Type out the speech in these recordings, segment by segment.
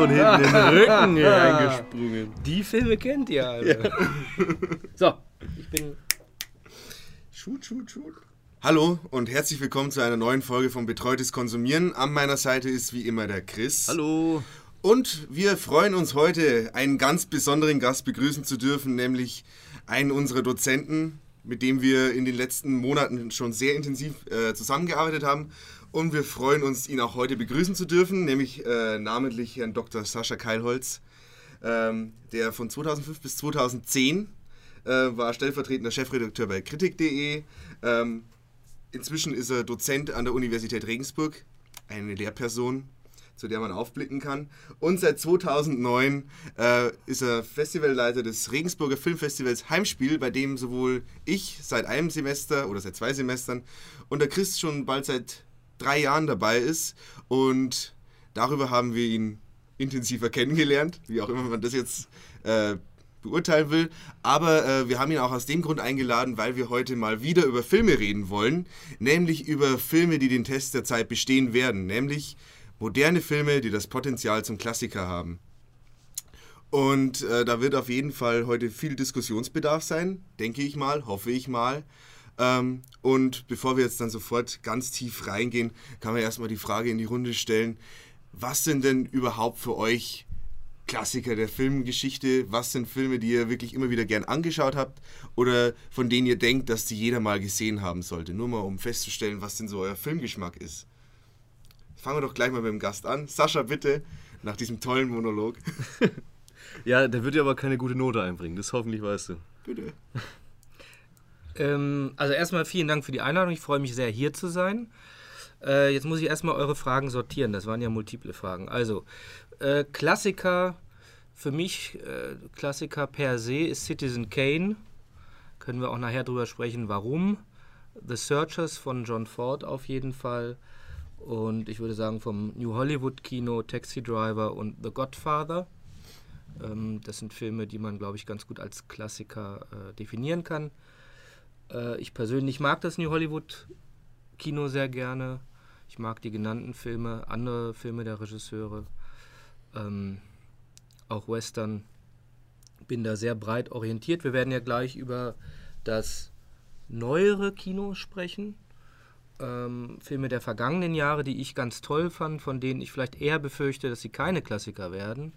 von hinten in den Rücken reingesprungen. Die Filme kennt ihr alle. Ja. So, ich bin. Shoot, shoot, shoot. Hallo und herzlich willkommen zu einer neuen Folge von Betreutes Konsumieren. An meiner Seite ist wie immer der Chris. Hallo. Und wir freuen uns heute, einen ganz besonderen Gast begrüßen zu dürfen, nämlich einen unserer Dozenten, mit dem wir in den letzten Monaten schon sehr intensiv äh, zusammengearbeitet haben. Und wir freuen uns, ihn auch heute begrüßen zu dürfen, nämlich äh, namentlich Herrn Dr. Sascha Keilholz, ähm, der von 2005 bis 2010 äh, war stellvertretender Chefredakteur bei Kritik.de. Ähm, inzwischen ist er Dozent an der Universität Regensburg, eine Lehrperson, zu der man aufblicken kann. Und seit 2009 äh, ist er Festivalleiter des Regensburger Filmfestivals Heimspiel, bei dem sowohl ich seit einem Semester oder seit zwei Semestern und der Chris schon bald seit drei Jahren dabei ist. Und darüber haben wir ihn intensiver kennengelernt, wie auch immer man das jetzt äh, beurteilen will. Aber äh, wir haben ihn auch aus dem Grund eingeladen, weil wir heute mal wieder über Filme reden wollen. Nämlich über Filme, die den Test der Zeit bestehen werden. Nämlich moderne Filme, die das Potenzial zum Klassiker haben. Und äh, da wird auf jeden Fall heute viel Diskussionsbedarf sein, denke ich mal, hoffe ich mal. Ähm, und bevor wir jetzt dann sofort ganz tief reingehen, kann man erstmal die Frage in die Runde stellen, was sind denn überhaupt für euch Klassiker der Filmgeschichte? Was sind Filme, die ihr wirklich immer wieder gern angeschaut habt oder von denen ihr denkt, dass die jeder mal gesehen haben sollte? Nur mal, um festzustellen, was denn so euer Filmgeschmack ist. Fangen wir doch gleich mal mit dem Gast an. Sascha, bitte, nach diesem tollen Monolog. ja, der wird dir aber keine gute Note einbringen, das hoffentlich weißt du. Bitte. Ähm, also erstmal vielen Dank für die Einladung. Ich freue mich sehr, hier zu sein. Äh, jetzt muss ich erstmal eure Fragen sortieren. Das waren ja multiple Fragen. Also, äh, Klassiker, für mich, äh, Klassiker per se ist Citizen Kane. Können wir auch nachher drüber sprechen, warum. The Searchers von John Ford auf jeden Fall. Und ich würde sagen, vom New Hollywood Kino, Taxi Driver und The Godfather. Ähm, das sind Filme, die man, glaube ich, ganz gut als Klassiker äh, definieren kann. Äh, ich persönlich mag das New Hollywood Kino sehr gerne. Ich mag die genannten Filme, andere Filme der Regisseure, ähm, auch Western. Bin da sehr breit orientiert. Wir werden ja gleich über das neuere Kino sprechen. Ähm, Filme der vergangenen Jahre, die ich ganz toll fand, von denen ich vielleicht eher befürchte, dass sie keine Klassiker werden,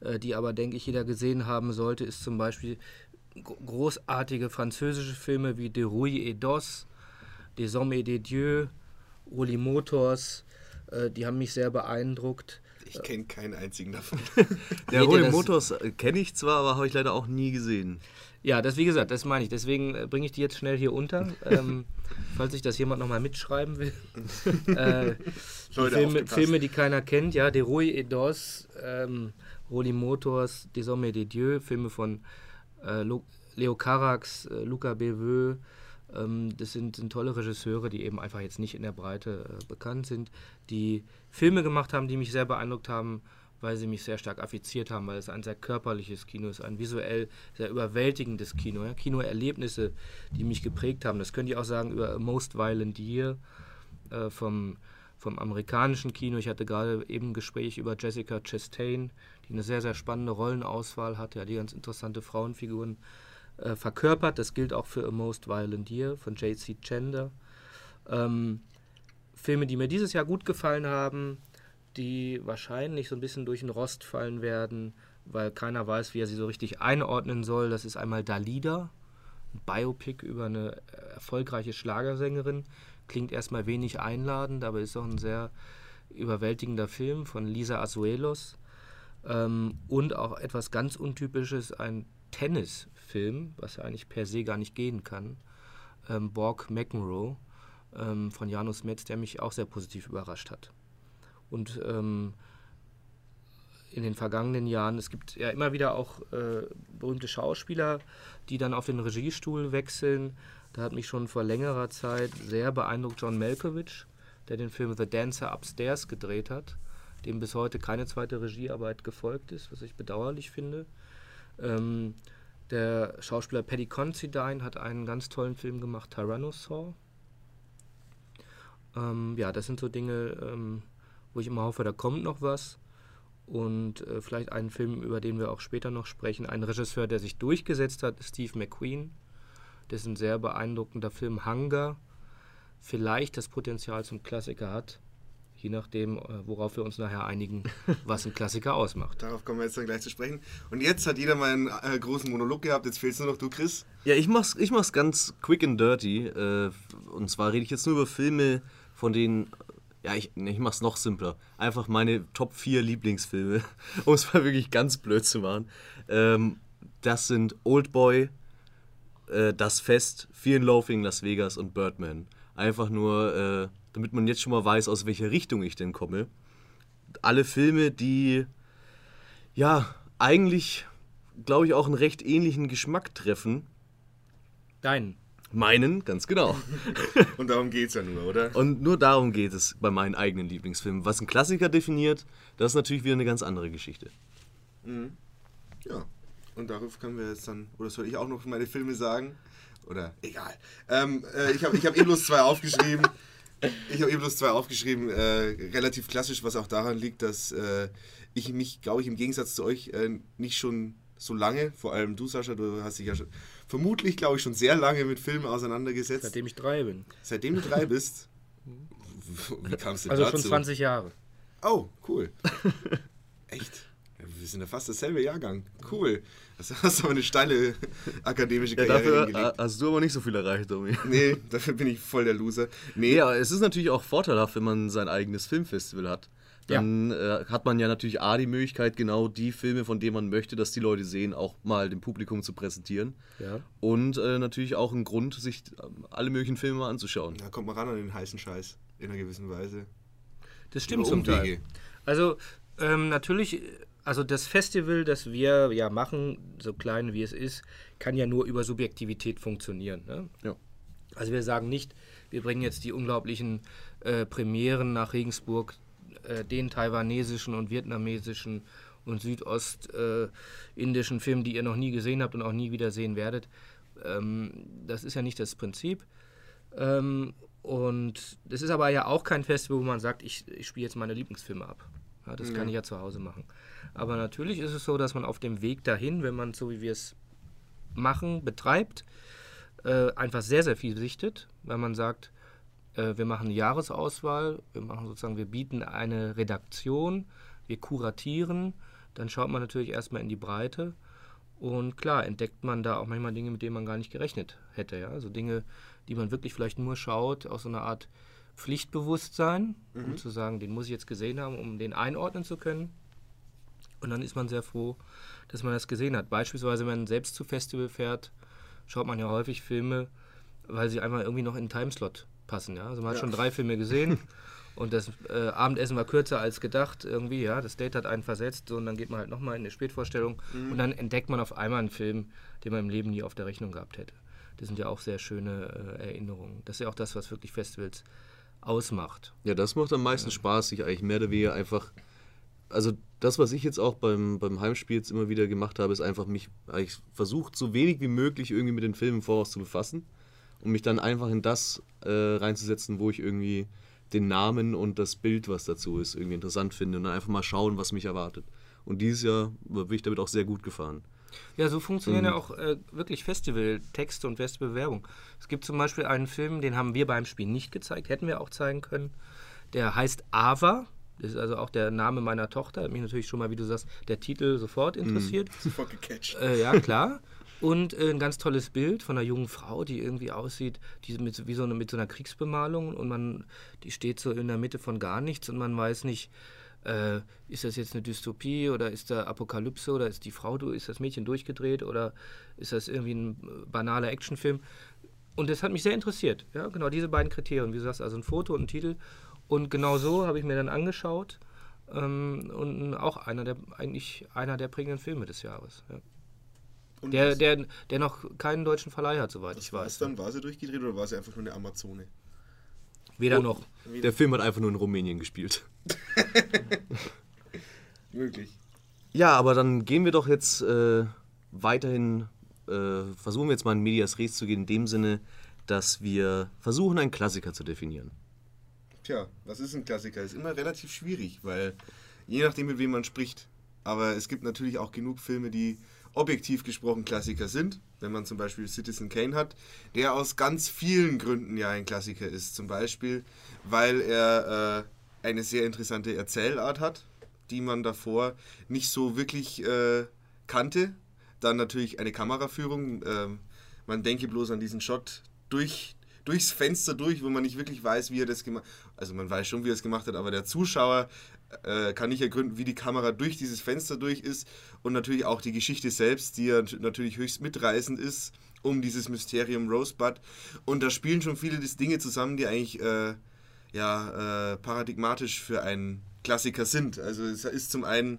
äh, die aber, denke ich, jeder gesehen haben sollte, ist zum Beispiel großartige französische Filme wie De Rouille et d'Os, Des Hommes et des Dieux, Uli Motors, äh, die haben mich sehr beeindruckt. Ich kenne keinen einzigen davon. Der Uli Motors äh, kenne ich zwar, aber habe ich leider auch nie gesehen. Ja, das wie gesagt, das meine ich. Deswegen äh, bringe ich die jetzt schnell hier unter, ähm, falls sich das jemand nochmal mitschreiben will. äh, die Filme, Filme, die keiner kennt, ja, De Rouille et d'Os, ähm, Roli Motors, Des Hommes et des Dieux, Filme von äh, Leo Carax, äh, Luca Beveux, ähm, das sind, sind, tolle Regisseure, die eben einfach jetzt nicht in der Breite äh, bekannt sind, die Filme gemacht haben, die mich sehr beeindruckt haben, weil sie mich sehr stark affiziert haben, weil es ein sehr körperliches Kino ist, ein visuell sehr überwältigendes Kino, ja? Kinoerlebnisse, die mich geprägt haben. Das könnt ihr auch sagen über Most Violent Year äh, vom, vom amerikanischen Kino. Ich hatte gerade eben ein Gespräch über Jessica Chastain, die eine sehr, sehr spannende Rollenauswahl hat, ja, die ganz interessante Frauenfiguren äh, verkörpert. Das gilt auch für A Most Violent Year von J.C. Chender. Ähm, Filme, die mir dieses Jahr gut gefallen haben, die wahrscheinlich so ein bisschen durch den Rost fallen werden, weil keiner weiß, wie er sie so richtig einordnen soll. Das ist einmal Dalida, ein Biopic über eine äh, erfolgreiche Schlagersängerin. Klingt erstmal wenig einladend, aber ist auch ein sehr überwältigender Film von Lisa Azuelos. Ähm, und auch etwas ganz Untypisches, ein Tennisfilm, was ja eigentlich per se gar nicht gehen kann. Ähm, Borg McEnroe ähm, von Janus Metz, der mich auch sehr positiv überrascht hat. Und ähm, in den vergangenen Jahren, es gibt ja immer wieder auch äh, berühmte Schauspieler, die dann auf den Regiestuhl wechseln. Da hat mich schon vor längerer Zeit sehr beeindruckt John Malkovich, der den Film The Dancer Upstairs gedreht hat dem bis heute keine zweite Regiearbeit gefolgt ist, was ich bedauerlich finde. Ähm, der Schauspieler Paddy Considine hat einen ganz tollen Film gemacht, Tyrannosaur. Ähm, ja, das sind so Dinge, ähm, wo ich immer hoffe, da kommt noch was. Und äh, vielleicht einen Film, über den wir auch später noch sprechen. Ein Regisseur, der sich durchgesetzt hat, Steve McQueen. Ein sehr beeindruckender Film, Hunger. Vielleicht das Potenzial zum Klassiker hat. Je nachdem, äh, worauf wir uns nachher einigen, was ein Klassiker ausmacht. Darauf kommen wir jetzt dann gleich zu sprechen. Und jetzt hat jeder mal einen äh, großen Monolog gehabt. Jetzt fehlt es nur noch du, Chris. Ja, ich mach's, ich mach's ganz quick and dirty. Äh, und zwar rede ich jetzt nur über Filme, von denen ja, ich, ich mach's noch simpler. Einfach meine Top 4 Lieblingsfilme, um es mal wirklich ganz blöd zu machen. Ähm, das sind Oldboy, äh, Das Fest, Fear and Loafing Las Vegas und Birdman. Einfach nur, äh, damit man jetzt schon mal weiß, aus welcher Richtung ich denn komme. Alle Filme, die ja eigentlich, glaube ich, auch einen recht ähnlichen Geschmack treffen. Deinen. Meinen, ganz genau. Und darum geht es ja nur, oder? Und nur darum geht es bei meinen eigenen Lieblingsfilmen. Was ein Klassiker definiert, das ist natürlich wieder eine ganz andere Geschichte. Mhm. Ja, und darauf können wir jetzt dann, oder soll ich auch noch meine Filme sagen? Oder egal. Ähm, äh, ich habe ich hab eh bloß zwei aufgeschrieben. Ich habe eh bloß zwei aufgeschrieben. Äh, relativ klassisch, was auch daran liegt, dass äh, ich mich, glaube ich, im Gegensatz zu euch äh, nicht schon so lange, vor allem du, Sascha, du hast dich ja schon vermutlich, glaube ich, schon sehr lange mit Filmen auseinandergesetzt. Seitdem ich drei bin. Seitdem du drei bist? Wie kamst du also dazu? Also schon 20 Jahre. Oh, cool. Echt? Wir sind ja fast dasselbe Jahrgang. Cool. Das hast aber eine steile akademische Karriere ja, dafür hingelegt. hast du aber nicht so viel erreicht, Domi. Nee, dafür bin ich voll der Loser. Nee, ja, es ist natürlich auch vorteilhaft, wenn man sein eigenes Filmfestival hat dann ja. äh, hat man ja natürlich A, die Möglichkeit, genau die Filme, von denen man möchte, dass die Leute sehen, auch mal dem Publikum zu präsentieren. Ja. Und äh, natürlich auch ein Grund, sich äh, alle möglichen Filme mal anzuschauen. Da kommt man ran an den heißen Scheiß, in einer gewissen Weise. Das stimmt zum Teil. Also ähm, natürlich, also das Festival, das wir ja machen, so klein wie es ist, kann ja nur über Subjektivität funktionieren. Ne? Ja. Also wir sagen nicht, wir bringen jetzt die unglaublichen äh, Premieren nach Regensburg äh, den taiwanesischen und vietnamesischen und südostindischen äh, Filmen, die ihr noch nie gesehen habt und auch nie wieder sehen werdet. Ähm, das ist ja nicht das Prinzip. Ähm, und das ist aber ja auch kein Festival, wo man sagt, ich, ich spiele jetzt meine Lieblingsfilme ab. Ja, das ja. kann ich ja zu Hause machen. Aber natürlich ist es so, dass man auf dem Weg dahin, wenn man so wie wir es machen, betreibt, äh, einfach sehr, sehr viel sichtet, weil man sagt, äh, wir machen eine Jahresauswahl, wir machen sozusagen, wir bieten eine Redaktion, wir kuratieren, dann schaut man natürlich erstmal in die Breite und klar entdeckt man da auch manchmal Dinge, mit denen man gar nicht gerechnet hätte. Ja? Also Dinge, die man wirklich vielleicht nur schaut aus so einer Art Pflichtbewusstsein, mhm. um zu sagen, den muss ich jetzt gesehen haben, um den einordnen zu können. Und dann ist man sehr froh, dass man das gesehen hat. Beispielsweise, wenn man selbst zu Festival fährt, schaut man ja häufig Filme, weil sie einmal irgendwie noch in einen Timeslot passen. Ja? Also man ja. hat schon drei Filme gesehen und das äh, Abendessen war kürzer als gedacht irgendwie. Ja, das Date hat einen versetzt und dann geht man halt nochmal in eine Spätvorstellung mhm. und dann entdeckt man auf einmal einen Film, den man im Leben nie auf der Rechnung gehabt hätte. Das sind ja auch sehr schöne äh, Erinnerungen. Das ist ja auch das, was wirklich Festivals ausmacht. Ja, das macht am meisten. Spaß, sich eigentlich mehr oder weniger einfach also das, was ich jetzt auch beim, beim Heimspiel jetzt immer wieder gemacht habe, ist einfach mich eigentlich versucht, so wenig wie möglich irgendwie mit den Filmen Voraus zu befassen um mich dann einfach in das äh, reinzusetzen, wo ich irgendwie den Namen und das Bild, was dazu ist, irgendwie interessant finde und dann einfach mal schauen, was mich erwartet. Und dieses Jahr bin ich damit auch sehr gut gefahren. Ja, so funktionieren mhm. ja auch äh, wirklich Festivaltexte und Festivalwerbung. Es gibt zum Beispiel einen Film, den haben wir beim Spiel nicht gezeigt, hätten wir auch zeigen können. Der heißt Ava. Das ist also auch der Name meiner Tochter. Hat mich natürlich schon mal, wie du sagst, der Titel sofort mhm. interessiert. Mhm. Sofort gecatcht. Äh, ja, klar. Und äh, ein ganz tolles Bild von einer jungen Frau, die irgendwie aussieht, die mit, wie so eine, mit so einer Kriegsbemalung und man, die steht so in der Mitte von gar nichts und man weiß nicht, äh, ist das jetzt eine Dystopie oder ist da Apokalypse oder ist die Frau, ist das Mädchen durchgedreht oder ist das irgendwie ein äh, banaler Actionfilm? Und das hat mich sehr interessiert. Ja, genau diese beiden Kriterien, wie du sagst, also ein Foto und ein Titel. Und genau so habe ich mir dann angeschaut ähm, und auch einer der eigentlich einer der prägenden Filme des Jahres. Ja. Der, der, der noch keinen deutschen Verleih hat, soweit ich weiß. dann? War sie durchgedreht oder war sie einfach nur eine Amazone? Weder oh, noch. Der Film hat einfach nur in Rumänien gespielt. Möglich. Ja, aber dann gehen wir doch jetzt äh, weiterhin, äh, versuchen wir jetzt mal in Medias Res zu gehen, in dem Sinne, dass wir versuchen, einen Klassiker zu definieren. Tja, was ist ein Klassiker? Ist immer relativ schwierig, weil Je nachdem, mit wem man spricht. Aber es gibt natürlich auch genug Filme, die objektiv gesprochen Klassiker sind. Wenn man zum Beispiel Citizen Kane hat, der aus ganz vielen Gründen ja ein Klassiker ist. Zum Beispiel, weil er äh, eine sehr interessante Erzählart hat, die man davor nicht so wirklich äh, kannte. Dann natürlich eine Kameraführung. Äh, man denke bloß an diesen Shot durch durchs Fenster durch, wo man nicht wirklich weiß, wie er das gemacht hat. Also man weiß schon, wie er es gemacht hat, aber der Zuschauer äh, kann nicht ergründen, wie die Kamera durch dieses Fenster durch ist und natürlich auch die Geschichte selbst, die ja natürlich höchst mitreißend ist um dieses Mysterium Rosebud. Und da spielen schon viele Dinge zusammen, die eigentlich äh, ja, äh, paradigmatisch für einen Klassiker sind. Also es ist zum einen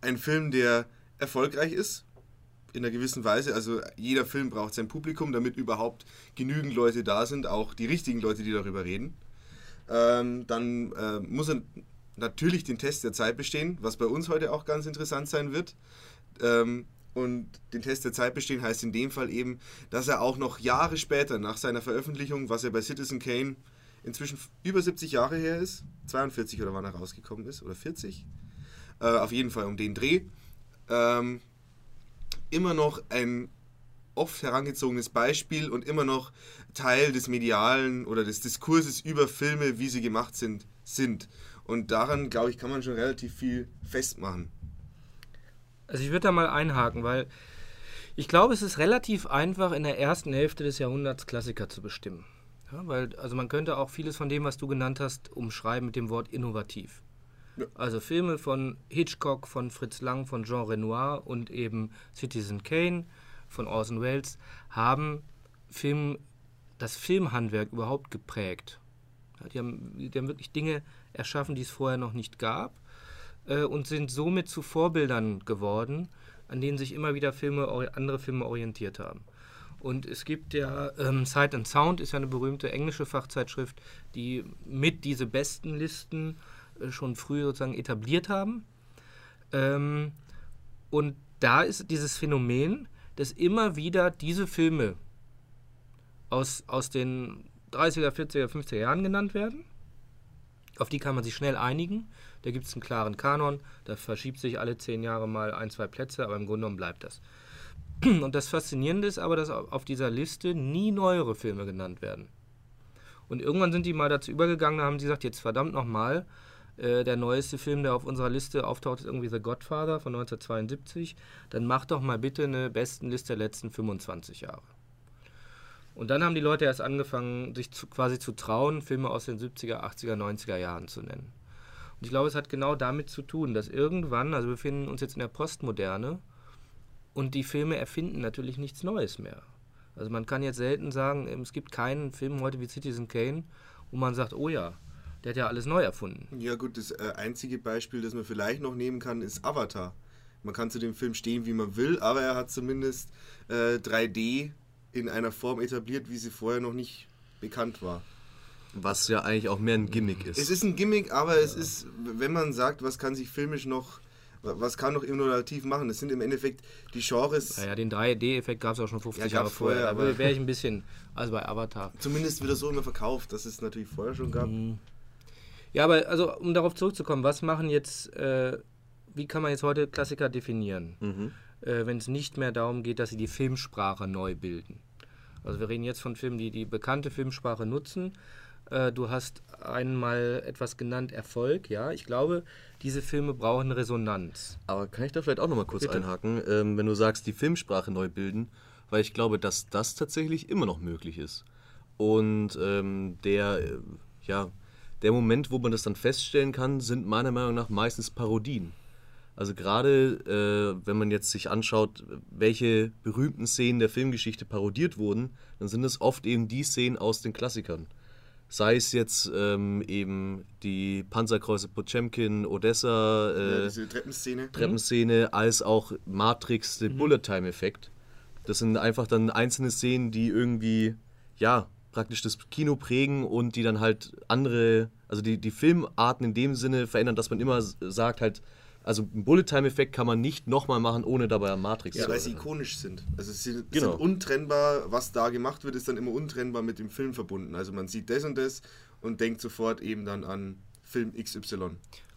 ein Film, der erfolgreich ist, in einer gewissen Weise. Also jeder Film braucht sein Publikum, damit überhaupt genügend Leute da sind, auch die richtigen Leute, die darüber reden. Ähm, dann äh, muss er natürlich den Test der Zeit bestehen, was bei uns heute auch ganz interessant sein wird. Ähm, und den Test der Zeit bestehen heißt in dem Fall eben, dass er auch noch Jahre später nach seiner Veröffentlichung, was er bei Citizen Kane inzwischen über 70 Jahre her ist, 42 oder wann er rausgekommen ist, oder 40, äh, auf jeden Fall um den Dreh, ähm, immer noch ein oft herangezogenes Beispiel und immer noch Teil des medialen oder des Diskurses über Filme, wie sie gemacht sind, sind. Und daran, glaube ich, kann man schon relativ viel festmachen. Also ich würde da mal einhaken, weil ich glaube, es ist relativ einfach, in der ersten Hälfte des Jahrhunderts Klassiker zu bestimmen. Ja, weil, also man könnte auch vieles von dem, was du genannt hast, umschreiben mit dem Wort innovativ. Also Filme von Hitchcock, von Fritz Lang, von Jean Renoir und eben Citizen Kane von Orson Welles haben Film, das Filmhandwerk überhaupt geprägt. Die, haben, die haben wirklich Dinge erschaffen, die es vorher noch nicht gab äh, und sind somit zu Vorbildern geworden, an denen sich immer wieder Filme, andere Filme orientiert haben. Und es gibt ja, ähm, Sight and Sound ist ja eine berühmte englische Fachzeitschrift, die mit diese besten Listen äh, schon früh sozusagen etabliert haben. Ähm, und da ist dieses Phänomen, dass immer wieder diese Filme aus, aus den 30er, 40er, 50er Jahren genannt werden. Auf die kann man sich schnell einigen. Da gibt es einen klaren Kanon. Da verschiebt sich alle zehn Jahre mal ein, zwei Plätze, aber im Grunde genommen bleibt das. Und das Faszinierende ist aber, dass auf dieser Liste nie neuere Filme genannt werden. Und irgendwann sind die mal dazu übergegangen, da haben sie gesagt, jetzt verdammt nochmal, äh, der neueste Film, der auf unserer Liste auftaucht, ist irgendwie The Godfather von 1972. Dann mach doch mal bitte eine Bestenliste der letzten 25 Jahre. Und dann haben die Leute erst angefangen, sich zu, quasi zu trauen, Filme aus den 70er, 80er, 90er Jahren zu nennen. Und ich glaube, es hat genau damit zu tun, dass irgendwann, also wir befinden uns jetzt in der Postmoderne und die Filme erfinden natürlich nichts Neues mehr. Also man kann jetzt selten sagen, es gibt keinen Film heute wie Citizen Kane, wo man sagt, oh ja, der hat ja alles neu erfunden. Ja gut, das äh, einzige Beispiel, das man vielleicht noch nehmen kann, ist Avatar. Man kann zu dem Film stehen, wie man will, aber er hat zumindest äh, 3D in einer Form etabliert, wie sie vorher noch nicht bekannt war. Was ja eigentlich auch mehr ein Gimmick ist. Es ist ein Gimmick, aber ja. es ist, wenn man sagt, was kann sich filmisch noch, was kann noch innovativ machen, das sind im Endeffekt die Genres. Ja, ja den 3D-Effekt gab es auch schon 50 ja, Jahre vorher, vorher aber wäre ich ein bisschen, also bei Avatar. Zumindest wird das so immer verkauft, dass es natürlich vorher schon gab. Mhm. Ja, aber also um darauf zurückzukommen, was machen jetzt, äh, wie kann man jetzt heute Klassiker definieren, mhm. äh, wenn es nicht mehr darum geht, dass sie die Filmsprache neu bilden? Also wir reden jetzt von Filmen, die die bekannte Filmsprache nutzen. Äh, du hast einmal etwas genannt, Erfolg, ja. Ich glaube, diese Filme brauchen Resonanz. Aber kann ich da vielleicht auch nochmal kurz Bitte? einhaken, ähm, wenn du sagst, die Filmsprache neu bilden, weil ich glaube, dass das tatsächlich immer noch möglich ist. Und ähm, der, äh, ja, der Moment, wo man das dann feststellen kann, sind meiner Meinung nach meistens Parodien. Also gerade äh, wenn man jetzt sich anschaut, welche berühmten Szenen der Filmgeschichte parodiert wurden, dann sind es oft eben die Szenen aus den Klassikern. Sei es jetzt ähm, eben die Panzerkreuze Potemkin, Odessa, äh, ja, diese Treppenszene, Treppenszene als auch Matrix, der mhm. Bullet Time Effekt. Das sind einfach dann einzelne Szenen, die irgendwie, ja, praktisch das Kino prägen und die dann halt andere, also die, die Filmarten in dem Sinne verändern, dass man immer sagt halt, also einen Bullet-Time-Effekt kann man nicht nochmal machen, ohne dabei an Matrix ja, zu weil sie ikonisch sind. Also sie genau. sind untrennbar, was da gemacht wird, ist dann immer untrennbar mit dem Film verbunden. Also man sieht das und das und denkt sofort eben dann an Film XY.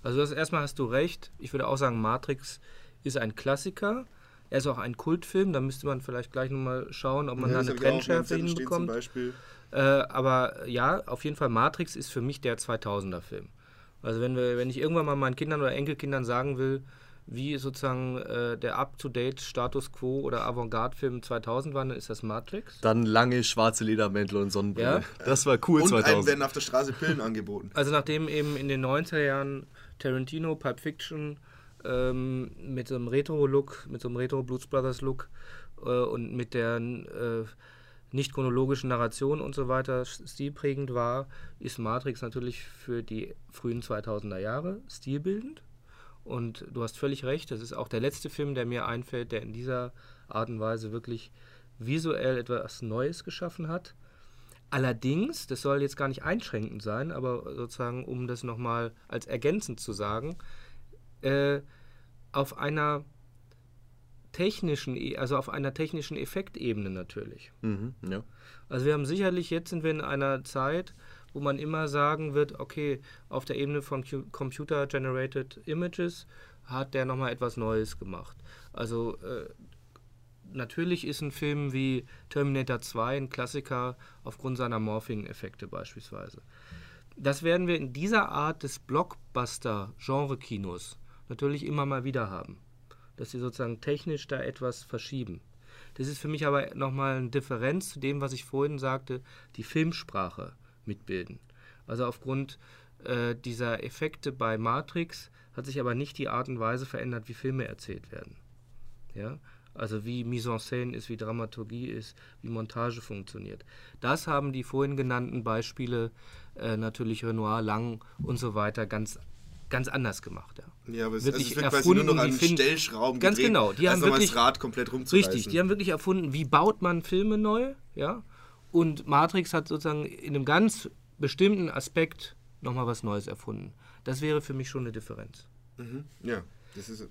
Also das erstmal hast du recht. Ich würde auch sagen, Matrix ist ein Klassiker. Er ist auch ein Kultfilm. Da müsste man vielleicht gleich nochmal schauen, ob man ja, da eine Trendschärfe hinbekommt. Äh, aber ja, auf jeden Fall Matrix ist für mich der 2000er Film. Also wenn, wir, wenn ich irgendwann mal meinen Kindern oder Enkelkindern sagen will, wie sozusagen äh, der up-to-date Status Quo oder Avantgarde-Film 2000 war, dann ist das Matrix. Dann lange schwarze Ledermäntel und Sonnenbrille. Ja. Das war cool und 2000. Und werden auf der Straße Pillen angeboten. Also nachdem eben in den 90er Jahren Tarantino, Pulp Fiction ähm, mit so einem Retro-Look, mit so einem Retro-Blues Brothers-Look äh, und mit der äh, nicht chronologischen Narration und so weiter stilprägend war, ist Matrix natürlich für die frühen 2000er Jahre stilbildend. Und du hast völlig recht, das ist auch der letzte Film, der mir einfällt, der in dieser Art und Weise wirklich visuell etwas Neues geschaffen hat. Allerdings, das soll jetzt gar nicht einschränkend sein, aber sozusagen, um das nochmal als ergänzend zu sagen, äh, auf einer technischen, e, also auf einer technischen Effektebene natürlich. Mhm, ja. Also wir haben sicherlich, jetzt sind wir in einer Zeit, wo man immer sagen wird, okay, auf der Ebene von Computer-Generated Images hat der nochmal etwas Neues gemacht. Also äh, natürlich ist ein Film wie Terminator 2 ein Klassiker aufgrund seiner Morphing-Effekte beispielsweise. Das werden wir in dieser Art des Blockbuster-Genre-Kinos natürlich immer mal wieder haben dass sie sozusagen technisch da etwas verschieben. Das ist für mich aber nochmal eine Differenz zu dem, was ich vorhin sagte, die Filmsprache mitbilden. Also aufgrund äh, dieser Effekte bei Matrix hat sich aber nicht die Art und Weise verändert, wie Filme erzählt werden. Ja? Also wie Mise en scène ist, wie Dramaturgie ist, wie Montage funktioniert. Das haben die vorhin genannten Beispiele äh, natürlich Renoir, Lang und so weiter ganz ganz anders gemacht. Ja, ja aber es, wirklich also es wird erfunden, nur noch an Stellschrauben Ganz gedreht, genau. Die haben wirklich, das Rad komplett rumzureißen. Richtig, die haben wirklich erfunden, wie baut man Filme neu, ja. Und Matrix hat sozusagen in einem ganz bestimmten Aspekt nochmal was Neues erfunden. Das wäre für mich schon eine Differenz. Mhm. Ja, das ist,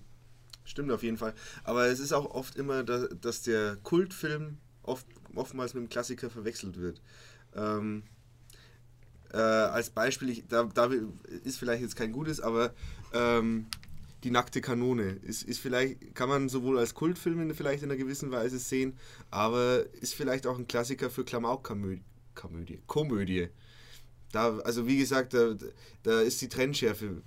stimmt auf jeden Fall. Aber es ist auch oft immer, dass, dass der Kultfilm oft, oftmals mit dem Klassiker verwechselt wird. Ähm, äh, als Beispiel, ich, da, da, ist vielleicht jetzt kein gutes, aber ähm, die nackte Kanone ist, ist vielleicht, kann man sowohl als Kultfilm in, vielleicht in einer gewissen Weise sehen, aber ist vielleicht auch ein Klassiker für Klamauk-Komödie. Komödie. Da, also wie gesagt, da, da ist die Trennschärfe.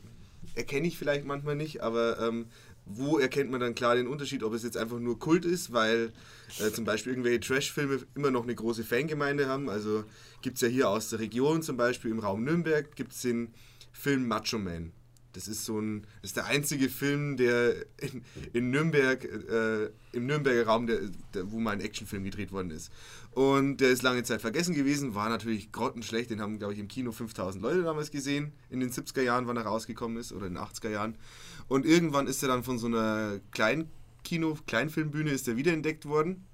Erkenne ich vielleicht manchmal nicht, aber ähm, wo erkennt man dann klar den Unterschied, ob es jetzt einfach nur Kult ist, weil äh, zum Beispiel irgendwelche Trash-Filme immer noch eine große Fangemeinde haben. Also gibt es ja hier aus der Region, zum Beispiel im Raum Nürnberg, gibt es den Film Macho Man. Das ist so ein, ist der einzige Film, der in, in Nürnberg, äh, im Nürnberger Raum, der, der, wo mal ein Actionfilm gedreht worden ist. Und der ist lange Zeit vergessen gewesen, war natürlich grottenschlecht. Den haben, glaube ich, im Kino 5000 Leute damals gesehen, in den 70er Jahren, wann er rausgekommen ist, oder in den 80er Jahren. Und irgendwann ist er dann von so einer kleinen Kino, Kleinfilmbühne ist er wiederentdeckt worden.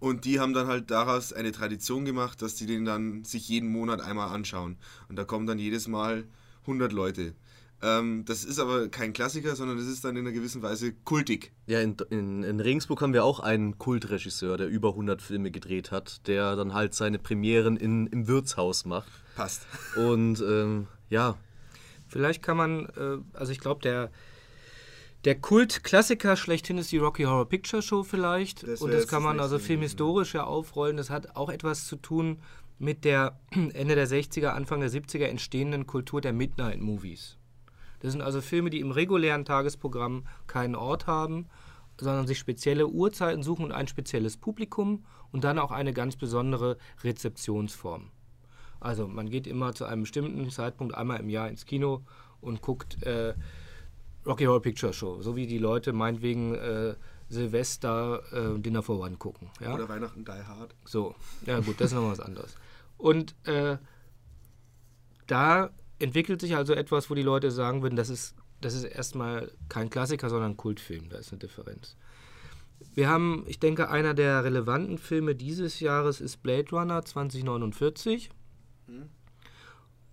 Und die haben dann halt daraus eine Tradition gemacht, dass die den dann sich jeden Monat einmal anschauen. Und da kommen dann jedes Mal 100 Leute. Ähm, das ist aber kein Klassiker, sondern das ist dann in einer gewissen Weise kultig. Ja, in, in, in Regensburg haben wir auch einen Kultregisseur, der über 100 Filme gedreht hat, der dann halt seine Premieren in, im Wirtshaus macht. Passt. Und ähm, ja. Vielleicht kann man, äh, also ich glaube, der, der Kult-Klassiker schlechthin ist die Rocky Horror Picture Show vielleicht. Das und das kann man also filmhistorisch ja aufrollen. Das hat auch etwas zu tun mit der Ende der 60er, Anfang der 70er entstehenden Kultur der Midnight Movies. Das sind also Filme, die im regulären Tagesprogramm keinen Ort haben, sondern sich spezielle Uhrzeiten suchen und ein spezielles Publikum und dann auch eine ganz besondere Rezeptionsform. Also man geht immer zu einem bestimmten Zeitpunkt einmal im Jahr ins Kino und guckt äh, Rocky Horror Picture Show, so wie die Leute meinetwegen äh, Silvester äh, Dinner for One gucken. Ja? Oder Weihnachten Die Hard. So, ja gut, das ist nochmal was anderes. Und äh, da entwickelt sich also etwas, wo die Leute sagen würden, das ist, das ist erstmal kein Klassiker, sondern ein Kultfilm. Da ist eine Differenz. Wir haben, ich denke, einer der relevanten Filme dieses Jahres ist Blade Runner 2049.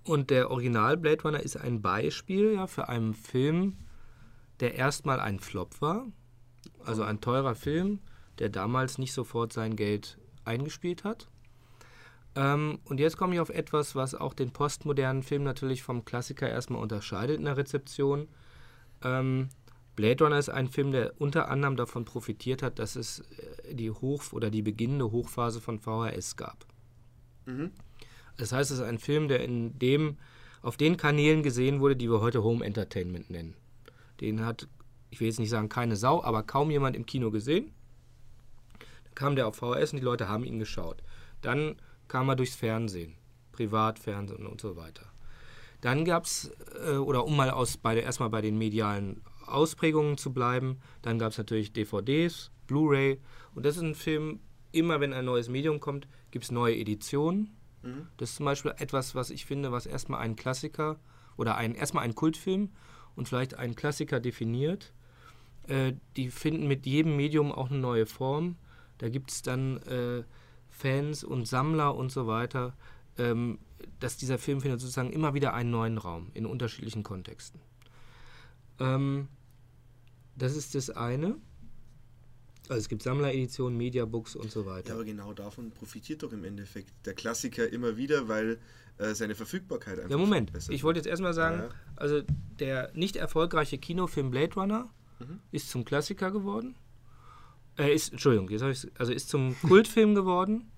Und der Original Blade Runner ist ein Beispiel ja, für einen Film, der erstmal ein Flop war. Also ein teurer Film, der damals nicht sofort sein Geld eingespielt hat. Ähm, und jetzt komme ich auf etwas, was auch den postmodernen Film natürlich vom Klassiker erstmal unterscheidet in der Rezeption. Ähm, Blade Runner ist ein Film, der unter anderem davon profitiert hat, dass es äh, die Hoch- oder die beginnende Hochphase von VHS gab. Mhm. Das heißt, es ist ein Film, der in dem, auf den Kanälen gesehen wurde, die wir heute Home Entertainment nennen. Den hat, ich will jetzt nicht sagen keine Sau, aber kaum jemand im Kino gesehen. Dann kam der auf VHS und die Leute haben ihn geschaut. Dann kam er durchs Fernsehen, Privatfernsehen und so weiter. Dann gab es, äh, oder um mal aus bei, erstmal bei den medialen Ausprägungen zu bleiben, dann gab es natürlich DVDs, Blu-ray und das ist ein Film, immer wenn ein neues Medium kommt, gibt es neue Editionen. Mhm. Das ist zum Beispiel etwas, was ich finde, was erstmal einen Klassiker oder ein, erstmal einen Kultfilm und vielleicht einen Klassiker definiert. Äh, die finden mit jedem Medium auch eine neue Form. Da gibt es dann äh, Fans und Sammler und so weiter, ähm, dass dieser Film findet sozusagen immer wieder einen neuen Raum in unterschiedlichen Kontexten. Ähm, das ist das eine. Also es gibt Sammlereditionen, Mediabooks und so weiter. Ja, aber genau davon profitiert doch im Endeffekt der Klassiker immer wieder, weil äh, seine Verfügbarkeit einfach. Ja, Moment. Ich wollte jetzt erstmal sagen, ja. also der nicht erfolgreiche Kinofilm Blade Runner mhm. ist zum Klassiker geworden. Äh, ist, Entschuldigung, jetzt ich, also ist zum Kultfilm geworden.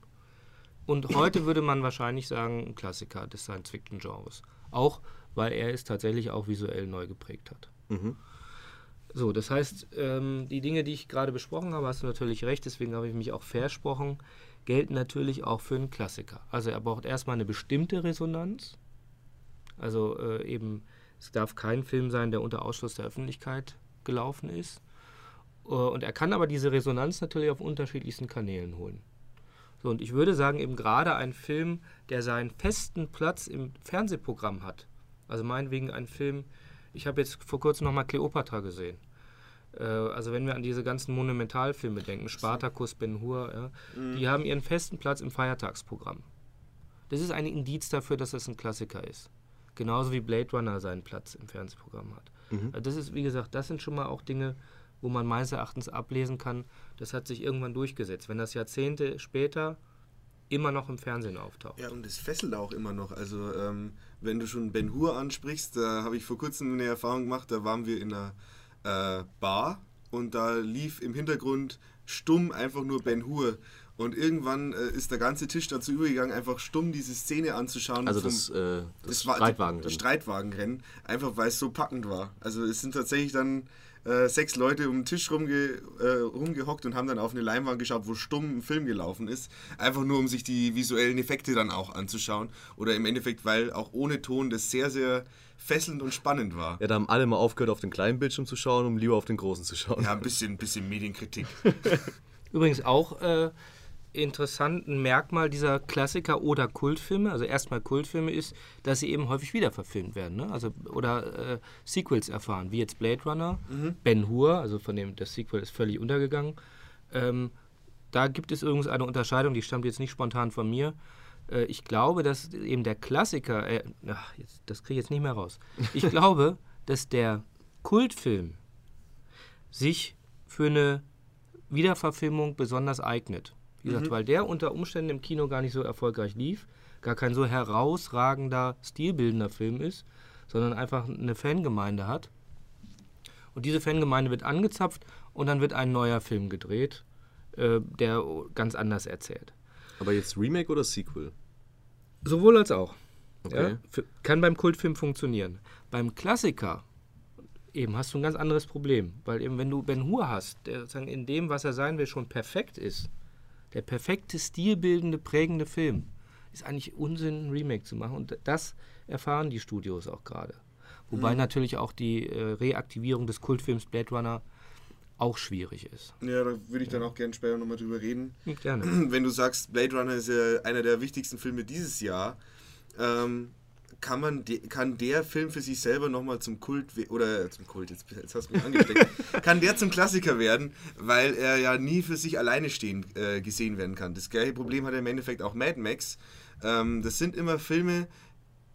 Und heute würde man wahrscheinlich sagen, ein Klassiker des Science-Fiction-Genres. Auch weil er es tatsächlich auch visuell neu geprägt hat. Mhm. So, das heißt, ähm, die Dinge, die ich gerade besprochen habe, hast du natürlich recht, deswegen habe ich mich auch versprochen, gelten natürlich auch für einen Klassiker. Also er braucht erstmal eine bestimmte Resonanz. Also äh, eben, es darf kein Film sein, der unter Ausschluss der Öffentlichkeit gelaufen ist. Uh, und er kann aber diese Resonanz natürlich auf unterschiedlichsten Kanälen holen. So, und ich würde sagen, eben gerade ein Film, der seinen festen Platz im Fernsehprogramm hat, also meinetwegen ein Film, ich habe jetzt vor kurzem nochmal Cleopatra gesehen. Äh, also wenn wir an diese ganzen Monumentalfilme denken, Spartacus, Ben Hur, ja, mhm. die haben ihren festen Platz im Feiertagsprogramm. Das ist ein Indiz dafür, dass das ein Klassiker ist. Genauso wie Blade Runner seinen Platz im Fernsehprogramm hat. Mhm. Also das ist, wie gesagt, das sind schon mal auch Dinge, wo man meines Erachtens ablesen kann, das hat sich irgendwann durchgesetzt. Wenn das Jahrzehnte später immer noch im Fernsehen auftaucht. Ja, und es fesselt auch immer noch. Also, ähm, wenn du schon Ben Hur ansprichst, da habe ich vor kurzem eine Erfahrung gemacht, da waren wir in einer äh, Bar und da lief im Hintergrund stumm einfach nur Ben Hur. Und irgendwann äh, ist der ganze Tisch dazu übergegangen, einfach stumm diese Szene anzuschauen. Also das, äh, das, das Streitwagenrennen. Streitwagenrennen. Einfach weil es so packend war. Also es sind tatsächlich dann äh, sechs Leute um den Tisch rumge, äh, rumgehockt und haben dann auf eine Leinwand geschaut, wo stumm ein Film gelaufen ist. Einfach nur, um sich die visuellen Effekte dann auch anzuschauen. Oder im Endeffekt, weil auch ohne Ton das sehr, sehr fesselnd und spannend war. Ja, da haben alle mal aufgehört, auf den kleinen Bildschirm zu schauen, um lieber auf den großen zu schauen. Ja, ein bisschen, ein bisschen Medienkritik. Übrigens auch äh, interessanten Merkmal dieser Klassiker oder Kultfilme, also erstmal Kultfilme ist, dass sie eben häufig wieder verfilmt werden, ne? also oder äh, Sequels erfahren, wie jetzt Blade Runner, mhm. Ben Hur, also von dem das Sequel ist völlig untergegangen. Ähm, da gibt es übrigens eine Unterscheidung, die stammt jetzt nicht spontan von mir. Äh, ich glaube, dass eben der Klassiker, äh, ach, jetzt, das kriege ich jetzt nicht mehr raus. Ich glaube, dass der Kultfilm sich für eine Wiederverfilmung besonders eignet. Wie gesagt, mhm. weil der unter Umständen im Kino gar nicht so erfolgreich lief, gar kein so herausragender, stilbildender Film ist, sondern einfach eine Fangemeinde hat. Und diese Fangemeinde wird angezapft und dann wird ein neuer Film gedreht, äh, der ganz anders erzählt. Aber jetzt Remake oder Sequel? Sowohl als auch. Okay. Ja, für, kann beim Kultfilm funktionieren. Beim Klassiker eben hast du ein ganz anderes Problem, weil eben wenn du Ben Hur hast, der sozusagen in dem, was er sein will, schon perfekt ist, der perfekte, stilbildende, prägende Film. Ist eigentlich Unsinn, ein Remake zu machen. Und das erfahren die Studios auch gerade. Wobei mhm. natürlich auch die äh, Reaktivierung des Kultfilms Blade Runner auch schwierig ist. Ja, da würde ich dann auch gerne später nochmal drüber reden. Gerne. Wenn du sagst, Blade Runner ist ja einer der wichtigsten Filme dieses Jahr, ähm, kann man kann der Film für sich selber nochmal zum Kult oder zum Kult jetzt, jetzt hast du mich angesteckt. Kann der zum Klassiker werden weil er ja nie für sich alleine stehen äh, gesehen werden kann. Das gleiche Problem hat im Endeffekt auch Mad Max. Ähm, das sind immer Filme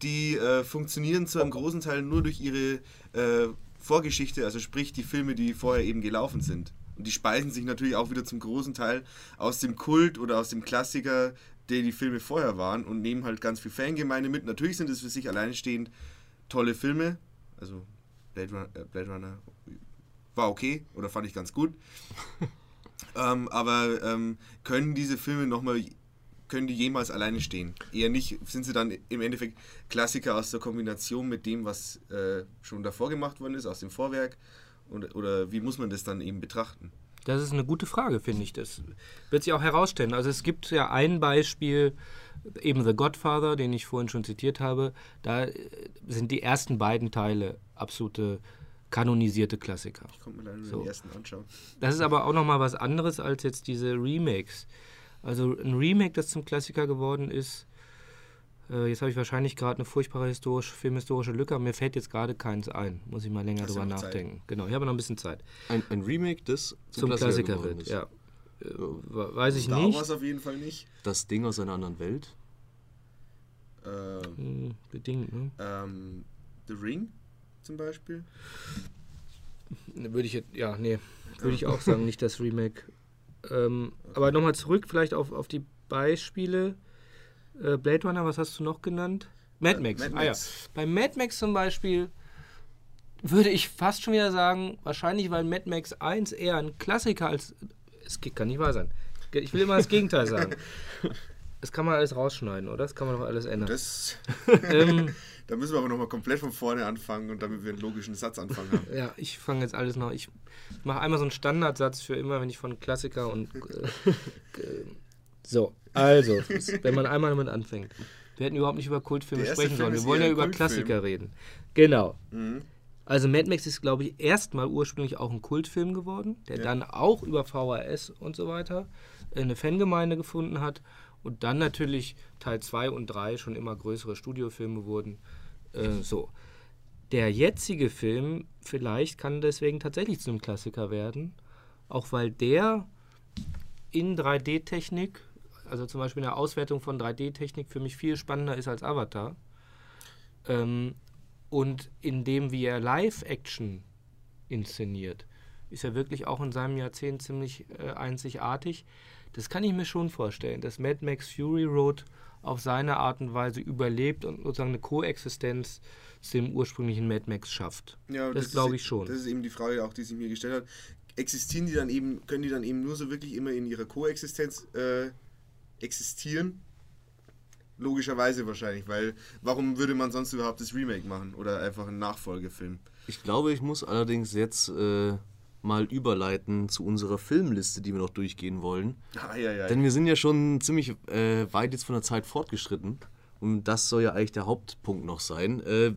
die äh, funktionieren zu einem großen Teil nur durch ihre äh, Vorgeschichte also sprich die Filme die vorher eben gelaufen sind Und die speisen sich natürlich auch wieder zum großen Teil aus dem Kult oder aus dem Klassiker, der die Filme vorher waren und nehmen halt ganz viel Fangemeinde mit. Natürlich sind es für sich alleinstehend tolle Filme. Also Blade Runner, äh, Blade Runner war okay oder fand ich ganz gut. ähm, aber ähm, können diese Filme nochmal, können die jemals alleine stehen? Eher nicht, sind sie dann im Endeffekt Klassiker aus der Kombination mit dem, was äh, schon davor gemacht worden ist, aus dem Vorwerk? Und, oder wie muss man das dann eben betrachten? Das ist eine gute Frage, finde ich. Das wird sich auch herausstellen. Also es gibt ja ein Beispiel, eben The Godfather, den ich vorhin schon zitiert habe. Da äh, sind die ersten beiden Teile absolute kanonisierte Klassiker. Ich konnte mir leider so. den ersten anschauen. Das ist aber auch nochmal was anderes als jetzt diese Remakes. Also ein Remake, das zum Klassiker geworden ist, äh, jetzt habe ich wahrscheinlich gerade eine furchtbare historisch, filmhistorische Lücke, aber mir fällt jetzt gerade keins ein. Muss ich mal länger Hast drüber nachdenken. Zeit? Genau, ich habe noch ein bisschen Zeit. Ein, ein Remake, das zum, zum Klassiker, Klassiker wird, ja. Äh, weiß ich Star nicht. Wars auf jeden Fall nicht. Das Ding aus einer anderen Welt? Ähm, hm, bedingt, ne? Ähm, The Ring zum Beispiel? Würde ich jetzt, ja, nee, würde ich auch sagen, nicht das Remake. Ähm, okay. Aber nochmal zurück vielleicht auf, auf die Beispiele. Äh, Blade Runner, was hast du noch genannt? Mad Max. Mad Max. Ah, ja. Bei Mad Max zum Beispiel würde ich fast schon wieder sagen, wahrscheinlich weil Mad Max 1 eher ein Klassiker als. Es kann nicht wahr sein. Ich will immer das Gegenteil sagen. Das kann man alles rausschneiden, oder? Das kann man doch alles ändern. Das. ähm, da müssen wir aber nochmal komplett von vorne anfangen und damit wir einen logischen Satz anfangen haben. Ja, ich fange jetzt alles noch. Ich mache einmal so einen Standardsatz für immer, wenn ich von Klassiker und. Äh, so, also, wenn man einmal damit anfängt. Wir hätten überhaupt nicht über Kultfilme sprechen sollen. Wir wollen ja über Klassiker reden. Genau. Mhm. Also Mad Max ist, glaube ich, erstmal ursprünglich auch ein Kultfilm geworden, der ja. dann auch über VHS und so weiter eine Fangemeinde gefunden hat und dann natürlich Teil 2 und 3 schon immer größere Studiofilme wurden. Äh, so. Der jetzige Film vielleicht kann deswegen tatsächlich zu einem Klassiker werden, auch weil der in 3D-Technik, also zum Beispiel eine Auswertung von 3D-Technik für mich viel spannender ist als Avatar. Ähm, und in dem, wie er Live-Action inszeniert, ist er wirklich auch in seinem Jahrzehnt ziemlich äh, einzigartig. Das kann ich mir schon vorstellen, dass Mad Max Fury Road auf seine Art und Weise überlebt und sozusagen eine Koexistenz dem ursprünglichen Mad Max schafft. Ja, das, das glaube ich schon. Das ist eben die Frage auch, die sich mir gestellt hat. Existieren die dann eben, können die dann eben nur so wirklich immer in ihrer Koexistenz äh, existieren? Logischerweise wahrscheinlich, weil warum würde man sonst überhaupt das Remake machen oder einfach einen Nachfolgefilm? Ich glaube, ich muss allerdings jetzt äh, mal überleiten zu unserer Filmliste, die wir noch durchgehen wollen. Ah, ja, ja. Denn wir sind ja schon ziemlich äh, weit jetzt von der Zeit fortgeschritten. Und das soll ja eigentlich der Hauptpunkt noch sein. Äh,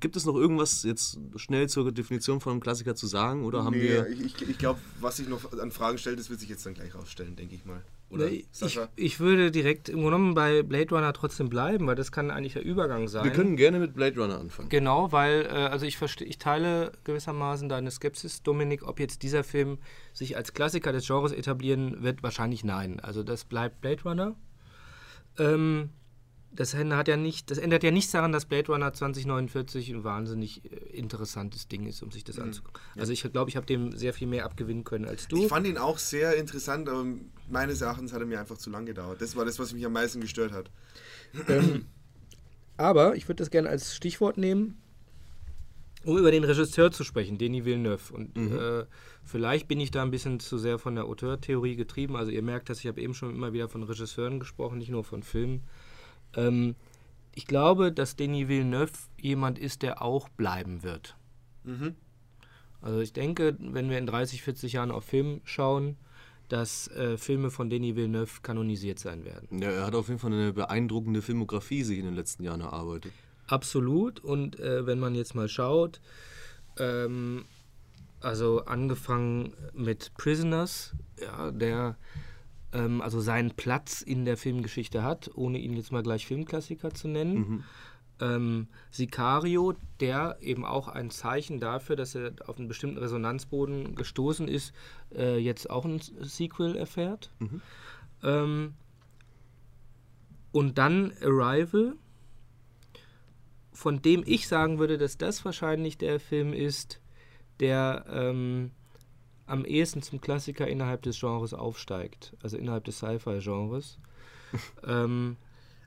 gibt es noch irgendwas jetzt schnell zur Definition von einem Klassiker zu sagen? Oder haben nee, wir. Ich, ich glaube, was sich noch an Fragen stellt, das wird sich jetzt dann gleich rausstellen, denke ich mal. Oder ich, ich, würde direkt im Grunde genommen bei Blade Runner trotzdem bleiben, weil das kann eigentlich der Übergang sein. Wir können gerne mit Blade Runner anfangen. Genau, weil, äh, also ich verstehe, ich teile gewissermaßen deine Skepsis, Dominik, ob jetzt dieser Film sich als Klassiker des Genres etablieren wird, wahrscheinlich nein. Also das bleibt Blade Runner. Ähm, das, hat ja nicht, das ändert ja nichts daran, dass Blade Runner 2049 ein wahnsinnig äh, interessantes Ding ist, um sich das mhm. anzugucken. Also ich glaube, ich habe dem sehr viel mehr abgewinnen können als du. Ich fand ihn auch sehr interessant, aber meines Erachtens hat er mir einfach zu lang gedauert. Das war das, was mich am meisten gestört hat. Ähm, aber ich würde das gerne als Stichwort nehmen, um über den Regisseur zu sprechen, Denis Villeneuve. Und mhm. äh, vielleicht bin ich da ein bisschen zu sehr von der Auteurtheorie getrieben. Also ihr merkt, dass ich habe eben schon immer wieder von Regisseuren gesprochen, nicht nur von Filmen. Ähm, ich glaube, dass Denis Villeneuve jemand ist, der auch bleiben wird. Mhm. Also ich denke, wenn wir in 30, 40 Jahren auf Film schauen, dass äh, Filme von Denis Villeneuve kanonisiert sein werden. Ja, er hat auf jeden Fall eine beeindruckende Filmografie sich in den letzten Jahren erarbeitet. Absolut. Und äh, wenn man jetzt mal schaut, ähm, also angefangen mit Prisoners, ja, der ähm, also seinen Platz in der Filmgeschichte hat, ohne ihn jetzt mal gleich Filmklassiker zu nennen. Mhm. Ähm, Sicario, der eben auch ein Zeichen dafür, dass er auf einen bestimmten Resonanzboden gestoßen ist, äh, jetzt auch ein Sequel erfährt. Mhm. Ähm, und dann Arrival, von dem ich sagen würde, dass das wahrscheinlich der Film ist, der ähm, am ehesten zum Klassiker innerhalb des Genres aufsteigt, also innerhalb des Sci-Fi-Genres. ähm,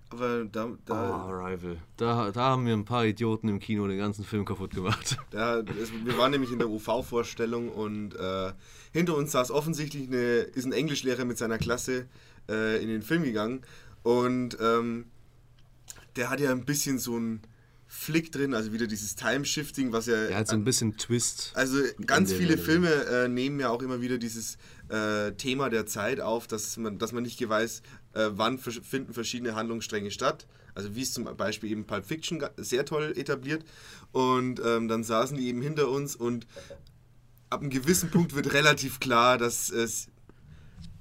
aber da. da oh, Arrival. Da, da haben wir ein paar Idioten im Kino den ganzen Film kaputt gemacht. Da, es, wir waren nämlich in der UV-Vorstellung und äh, hinter uns saß offensichtlich eine, ist ein Englischlehrer mit seiner Klasse äh, in den Film gegangen. Und ähm, der hat ja ein bisschen so ein Flick drin, also wieder dieses Time-Shifting, was ja. Er hat so ein bisschen Twist. Also ganz viele Filme äh, nehmen ja auch immer wieder dieses äh, Thema der Zeit auf, dass man, dass man nicht weiß, äh, wann finden verschiedene Handlungsstränge statt. Also wie es zum Beispiel eben Pulp Fiction sehr toll etabliert. Und ähm, dann saßen die eben hinter uns und ab einem gewissen Punkt wird relativ klar, dass es.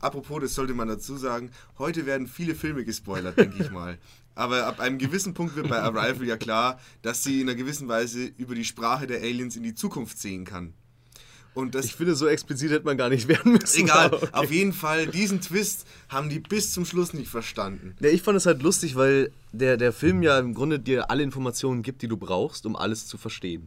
Apropos, das sollte man dazu sagen, heute werden viele Filme gespoilert, denke ich mal. Aber ab einem gewissen Punkt wird bei Arrival ja klar, dass sie in einer gewissen Weise über die Sprache der Aliens in die Zukunft sehen kann. Und das ich finde, so explizit hätte man gar nicht werden müssen. Egal, okay. auf jeden Fall, diesen Twist haben die bis zum Schluss nicht verstanden. Ja, ich fand es halt lustig, weil der, der Film ja im Grunde dir alle Informationen gibt, die du brauchst, um alles zu verstehen.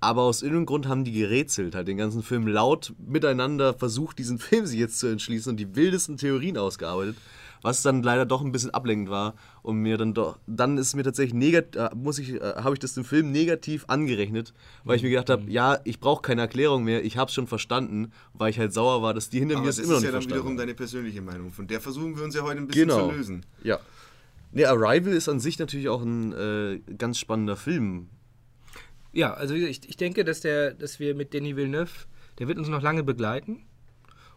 Aber aus irgendeinem Grund haben die gerätselt, halt den ganzen Film laut miteinander versucht, diesen Film sich jetzt zu entschließen und die wildesten Theorien ausgearbeitet was dann leider doch ein bisschen ablenkend war und mir dann doch, dann ist mir tatsächlich negativ, äh, muss ich, äh, habe ich das dem Film negativ angerechnet, weil ich mir gedacht habe, mhm. ja, ich brauche keine Erklärung mehr, ich habe es schon verstanden, weil ich halt sauer war, dass die hinter mir es immer noch nicht verstanden Das ist ja dann wiederum deine persönliche Meinung, von der versuchen wir uns ja heute ein bisschen genau. zu lösen. Ja. Ne, Arrival ist an sich natürlich auch ein äh, ganz spannender Film. Ja, also ich, ich denke, dass, der, dass wir mit Denis Villeneuve, der wird uns noch lange begleiten.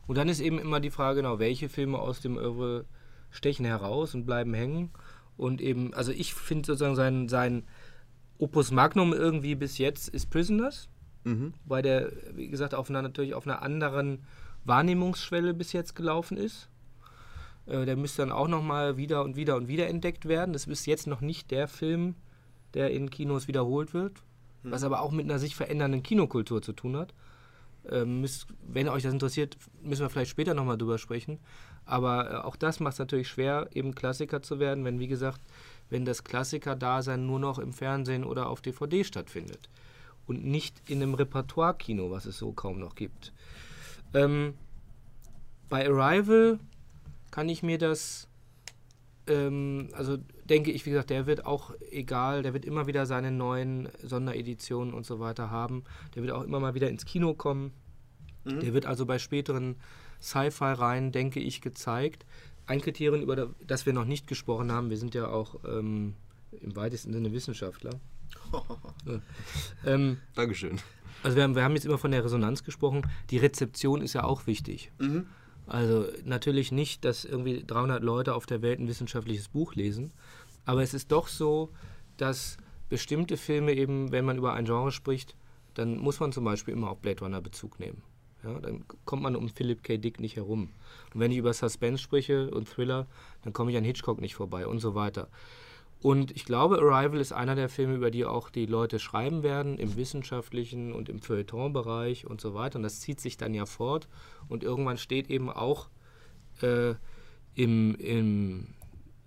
Und dann ist eben immer die Frage, genau, welche Filme aus dem Oeuvre stechen heraus und bleiben hängen. Und eben, also ich finde sozusagen sein, sein Opus Magnum irgendwie bis jetzt ist Prisoners, mhm. weil der, wie gesagt, auf einer, natürlich auf einer anderen Wahrnehmungsschwelle bis jetzt gelaufen ist. Äh, der müsste dann auch nochmal wieder und wieder und wieder entdeckt werden. Das ist jetzt noch nicht der Film, der in Kinos wiederholt wird, mhm. was aber auch mit einer sich verändernden Kinokultur zu tun hat. Ähm, müsst, wenn euch das interessiert, müssen wir vielleicht später nochmal drüber sprechen. Aber äh, auch das macht es natürlich schwer, eben Klassiker zu werden, wenn, wie gesagt, wenn das Klassiker-Dasein nur noch im Fernsehen oder auf DVD stattfindet und nicht in einem Repertoire-Kino, was es so kaum noch gibt. Ähm, bei Arrival kann ich mir das, ähm, also denke ich, wie gesagt, der wird auch egal, der wird immer wieder seine neuen Sondereditionen und so weiter haben. Der wird auch immer mal wieder ins Kino kommen. Mhm. Der wird also bei späteren Sci-Fi rein, denke ich, gezeigt. Ein Kriterium, über das wir noch nicht gesprochen haben, wir sind ja auch ähm, im weitesten Sinne Wissenschaftler. ähm, Dankeschön. Also wir haben, wir haben jetzt immer von der Resonanz gesprochen. Die Rezeption ist ja auch wichtig. Mhm. Also natürlich nicht, dass irgendwie 300 Leute auf der Welt ein wissenschaftliches Buch lesen, aber es ist doch so, dass bestimmte Filme eben, wenn man über ein Genre spricht, dann muss man zum Beispiel immer auf Blade Runner Bezug nehmen. Ja, dann kommt man um Philip K. Dick nicht herum. Und wenn ich über Suspense spreche und Thriller, dann komme ich an Hitchcock nicht vorbei und so weiter. Und ich glaube, Arrival ist einer der Filme, über die auch die Leute schreiben werden, im wissenschaftlichen und im Feuilleton-Bereich und so weiter. Und das zieht sich dann ja fort. Und irgendwann steht eben auch äh, im, im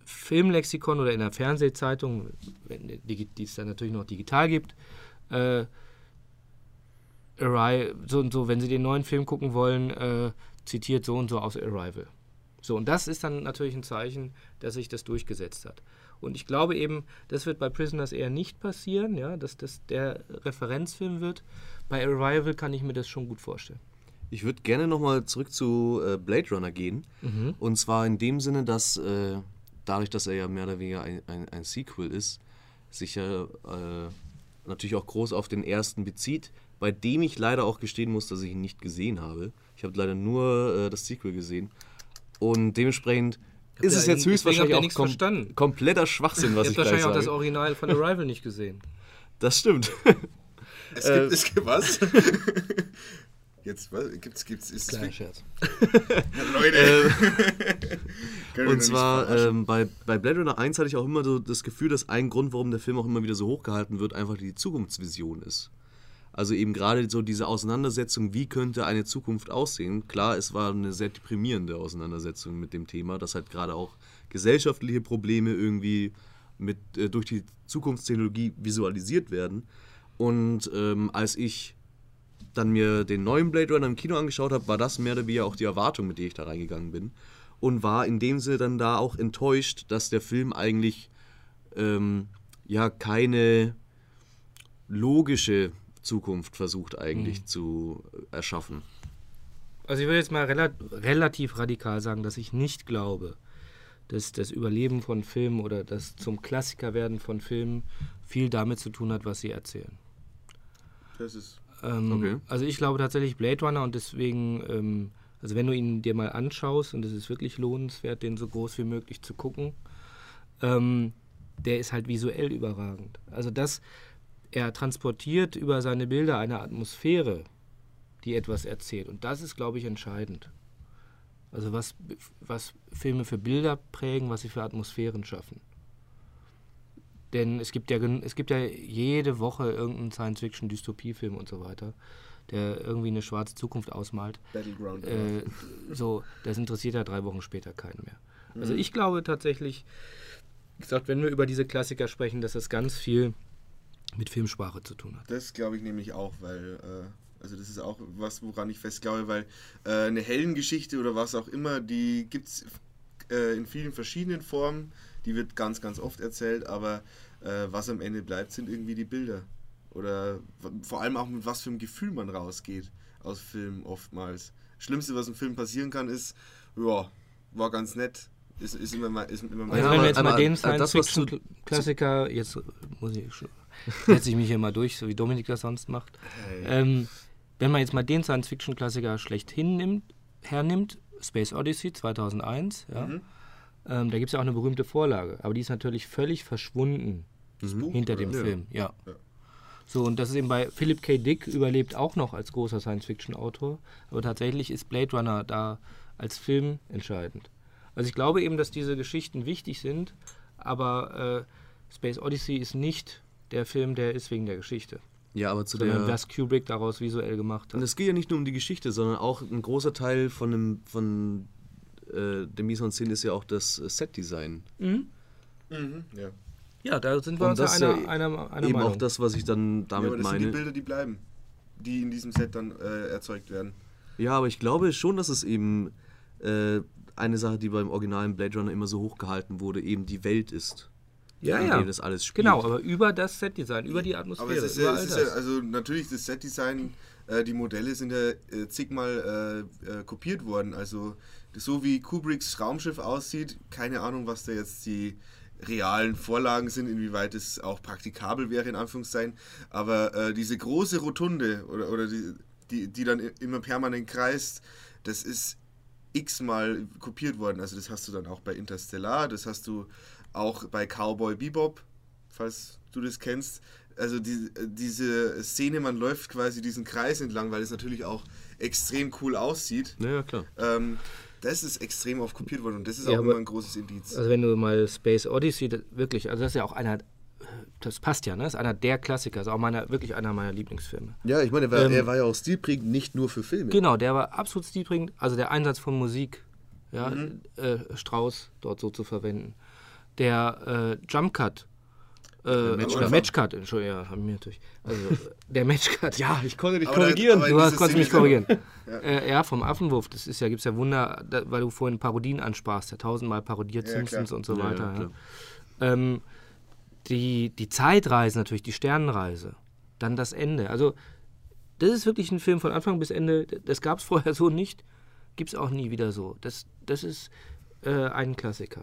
Filmlexikon oder in der Fernsehzeitung, die es dann natürlich noch digital gibt, äh, Arrival, so und so, wenn Sie den neuen Film gucken wollen, äh, zitiert so und so aus Arrival. So, und das ist dann natürlich ein Zeichen, dass sich das durchgesetzt hat. Und ich glaube eben, das wird bei Prisoners eher nicht passieren, ja, dass das der Referenzfilm wird. Bei Arrival kann ich mir das schon gut vorstellen. Ich würde gerne nochmal zurück zu äh, Blade Runner gehen. Mhm. Und zwar in dem Sinne, dass äh, dadurch, dass er ja mehr oder weniger ein, ein, ein Sequel ist, sich ja äh, natürlich auch groß auf den ersten bezieht, bei dem ich leider auch gestehen muss, dass ich ihn nicht gesehen habe. Ich habe leider nur äh, das Sequel gesehen. Und dementsprechend ist es jetzt höchstwahrscheinlich auch kom verstanden. kompletter Schwachsinn, was ich gleich wahrscheinlich auch das Original von Arrival nicht gesehen. Das stimmt. Es gibt, äh, es gibt was? Jetzt, was? Gibt's, gibt's, ist Kleiner Scherz. Leute. Ähm, und zwar ähm, bei, bei Blade Runner 1 hatte ich auch immer so das Gefühl, dass ein Grund, warum der Film auch immer wieder so hochgehalten wird, einfach die Zukunftsvision ist. Also eben gerade so diese Auseinandersetzung, wie könnte eine Zukunft aussehen. Klar, es war eine sehr deprimierende Auseinandersetzung mit dem Thema, dass halt gerade auch gesellschaftliche Probleme irgendwie mit, äh, durch die Zukunftstechnologie visualisiert werden. Und ähm, als ich dann mir den neuen Blade Runner im Kino angeschaut habe, war das mehr oder weniger auch die Erwartung, mit der ich da reingegangen bin. Und war in dem Sinne dann da auch enttäuscht, dass der Film eigentlich ähm, ja keine logische Zukunft versucht eigentlich mhm. zu erschaffen. Also ich würde jetzt mal rela relativ radikal sagen, dass ich nicht glaube, dass das Überleben von Filmen oder das zum Klassiker werden von Filmen viel damit zu tun hat, was sie erzählen. Das ist ähm, okay. Also ich glaube tatsächlich Blade Runner und deswegen, ähm, also wenn du ihn dir mal anschaust und es ist wirklich lohnenswert, den so groß wie möglich zu gucken, ähm, der ist halt visuell überragend. Also das, er transportiert über seine Bilder eine Atmosphäre, die etwas erzählt. Und das ist, glaube ich, entscheidend. Also was, was Filme für Bilder prägen, was sie für Atmosphären schaffen. Denn es gibt ja, es gibt ja jede Woche irgendeinen Science-Fiction-Dystopiefilm und so weiter, der irgendwie eine schwarze Zukunft ausmalt. Battleground. Äh, so, das interessiert ja drei Wochen später keinen mehr. Also mhm. ich glaube tatsächlich, wie gesagt, wenn wir über diese Klassiker sprechen, dass das ganz viel mit Filmsprache zu tun hat. Das glaube ich nämlich auch, weil äh, also das ist auch was, woran ich fest glaube, weil äh, eine Heldengeschichte oder was auch immer, die gibt es äh, in vielen verschiedenen Formen die wird ganz, ganz oft erzählt, aber äh, was am Ende bleibt, sind irgendwie die Bilder. Oder vor allem auch mit was für einem Gefühl man rausgeht aus Filmen oftmals. Schlimmste, was im Film passieren kann, ist, ja, war ganz nett. Ist, ist immer mal, ist immer mal also wenn wir jetzt mal den Science-Fiction-Klassiker, jetzt muss ich setze ich mich hier mal durch, so wie Dominik das sonst macht. Hey. Ähm, wenn man jetzt mal den Science-Fiction-Klassiker schlechthin nimmt, hernimmt, Space Odyssey 2001, ja, mhm. Ähm, da gibt es ja auch eine berühmte Vorlage, aber die ist natürlich völlig verschwunden mhm. hinter dem ja. Film. Ja. ja. So, und das ist eben bei Philip K. Dick überlebt auch noch als großer Science-Fiction-Autor, aber tatsächlich ist Blade Runner da als Film entscheidend. Also ich glaube eben, dass diese Geschichten wichtig sind, aber äh, Space Odyssey ist nicht der Film, der ist wegen der Geschichte. Ja, aber zu Sondern der. was Kubrick daraus visuell gemacht hat. Und es geht ja nicht nur um die Geschichte, sondern auch ein großer Teil von, einem, von äh, der Mise en Scène ist ja auch das äh, Set-Design. Mhm. Mhm, ja. ja, da sind wir Und uns das einer, ja einer, einer Eben Meinung. auch das, was ich dann damit ja, aber das meine. Sind die Bilder, die bleiben, die in diesem Set dann äh, erzeugt werden. Ja, aber ich glaube schon, dass es eben äh, eine Sache, die beim originalen Blade Runner immer so hochgehalten wurde, eben die Welt ist. Ja, ja. das alles spielt. Genau, aber über das Setdesign, über die Atmosphäre. Aber es ist, ja, es ist ja, also natürlich das Setdesign, äh, die Modelle sind ja äh, zigmal äh, äh, kopiert worden. Also so wie Kubricks Raumschiff aussieht, keine Ahnung, was da jetzt die realen Vorlagen sind, inwieweit es auch praktikabel wäre, in Anführungszeichen. Aber äh, diese große Rotunde oder, oder die, die, die dann immer permanent kreist, das ist x-mal kopiert worden. Also das hast du dann auch bei Interstellar, das hast du auch bei Cowboy Bebop, falls du das kennst. Also die, diese Szene, man läuft quasi diesen Kreis entlang, weil es natürlich auch extrem cool aussieht. Ja, klar. Ähm, das ist extrem oft kopiert worden und das ist ja, auch immer ein großes Indiz. Also wenn du mal Space Odyssey, das, wirklich, also das ist ja auch einer, das passt ja, ne? Das ist einer der Klassiker, ist auch meiner, wirklich einer meiner Lieblingsfilme. Ja, ich meine, er war, ähm, er war ja auch stilprägend, nicht nur für Filme. Genau, der war absolut stilprägend, also der Einsatz von Musik, ja, mhm. äh, Strauß dort so zu verwenden. Der äh, Jump Cut, äh, Matchcut. Matchcut, Entschuldigung, ja, haben wir natürlich. Also der Matchcut. ja, ich konnte dich aber korrigieren. Da, du hast, konntest mich korrigieren. ja. Äh, ja. vom Affenwurf. Das ist ja, gibt es ja Wunder, da, weil du vorhin Parodien ansprachst, ja tausendmal parodiert ja, Simpsons klar. und so weiter. Ja, ähm, die, die Zeitreise natürlich, die Sternenreise, dann das Ende. Also das ist wirklich ein Film von Anfang bis Ende. Das gab es vorher so nicht, gibt es auch nie wieder so. Das, das ist äh, ein Klassiker.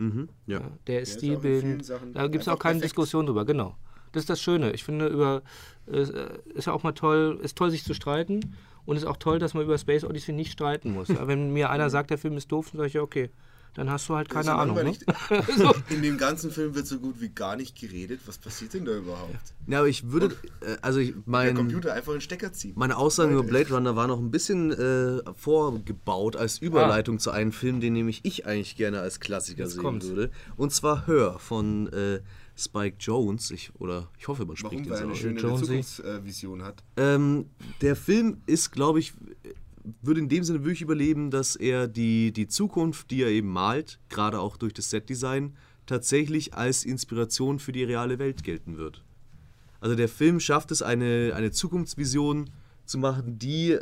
Mhm, ja. ja. Der ist stilbildend. Da gibt es auch keine perfekt. Diskussion drüber, genau. Das ist das Schöne. Ich finde, über äh, ist ja auch mal toll, ist toll, sich zu streiten. Und es ist auch toll, dass man über Space Odyssey nicht streiten muss. Wenn mir einer sagt, der Film ist doof, dann sage ich ja, okay dann hast du halt keine Ahnung. Ne? so. In dem ganzen Film wird so gut wie gar nicht geredet. Was passiert denn da überhaupt? Ja, aber ich würde, äh, also ich mein, Der Computer einfach einen Stecker ziehen. Meine Aussagen über Blade Runner war noch ein bisschen äh, vorgebaut als Überleitung ah. zu einem Film, den nämlich ich eigentlich gerne als Klassiker Jetzt sehen kommt's. würde. Und zwar Hör von äh, Spike Jones. Ich, oder ich hoffe, man spricht Warum, ihn so. Weil er eine schöne Zukunftsvision hat. Ähm, der Film ist, glaube ich, würde in dem Sinne wirklich überleben, dass er die, die Zukunft, die er eben malt, gerade auch durch das Setdesign, tatsächlich als Inspiration für die reale Welt gelten wird. Also der Film schafft es, eine, eine Zukunftsvision zu machen, die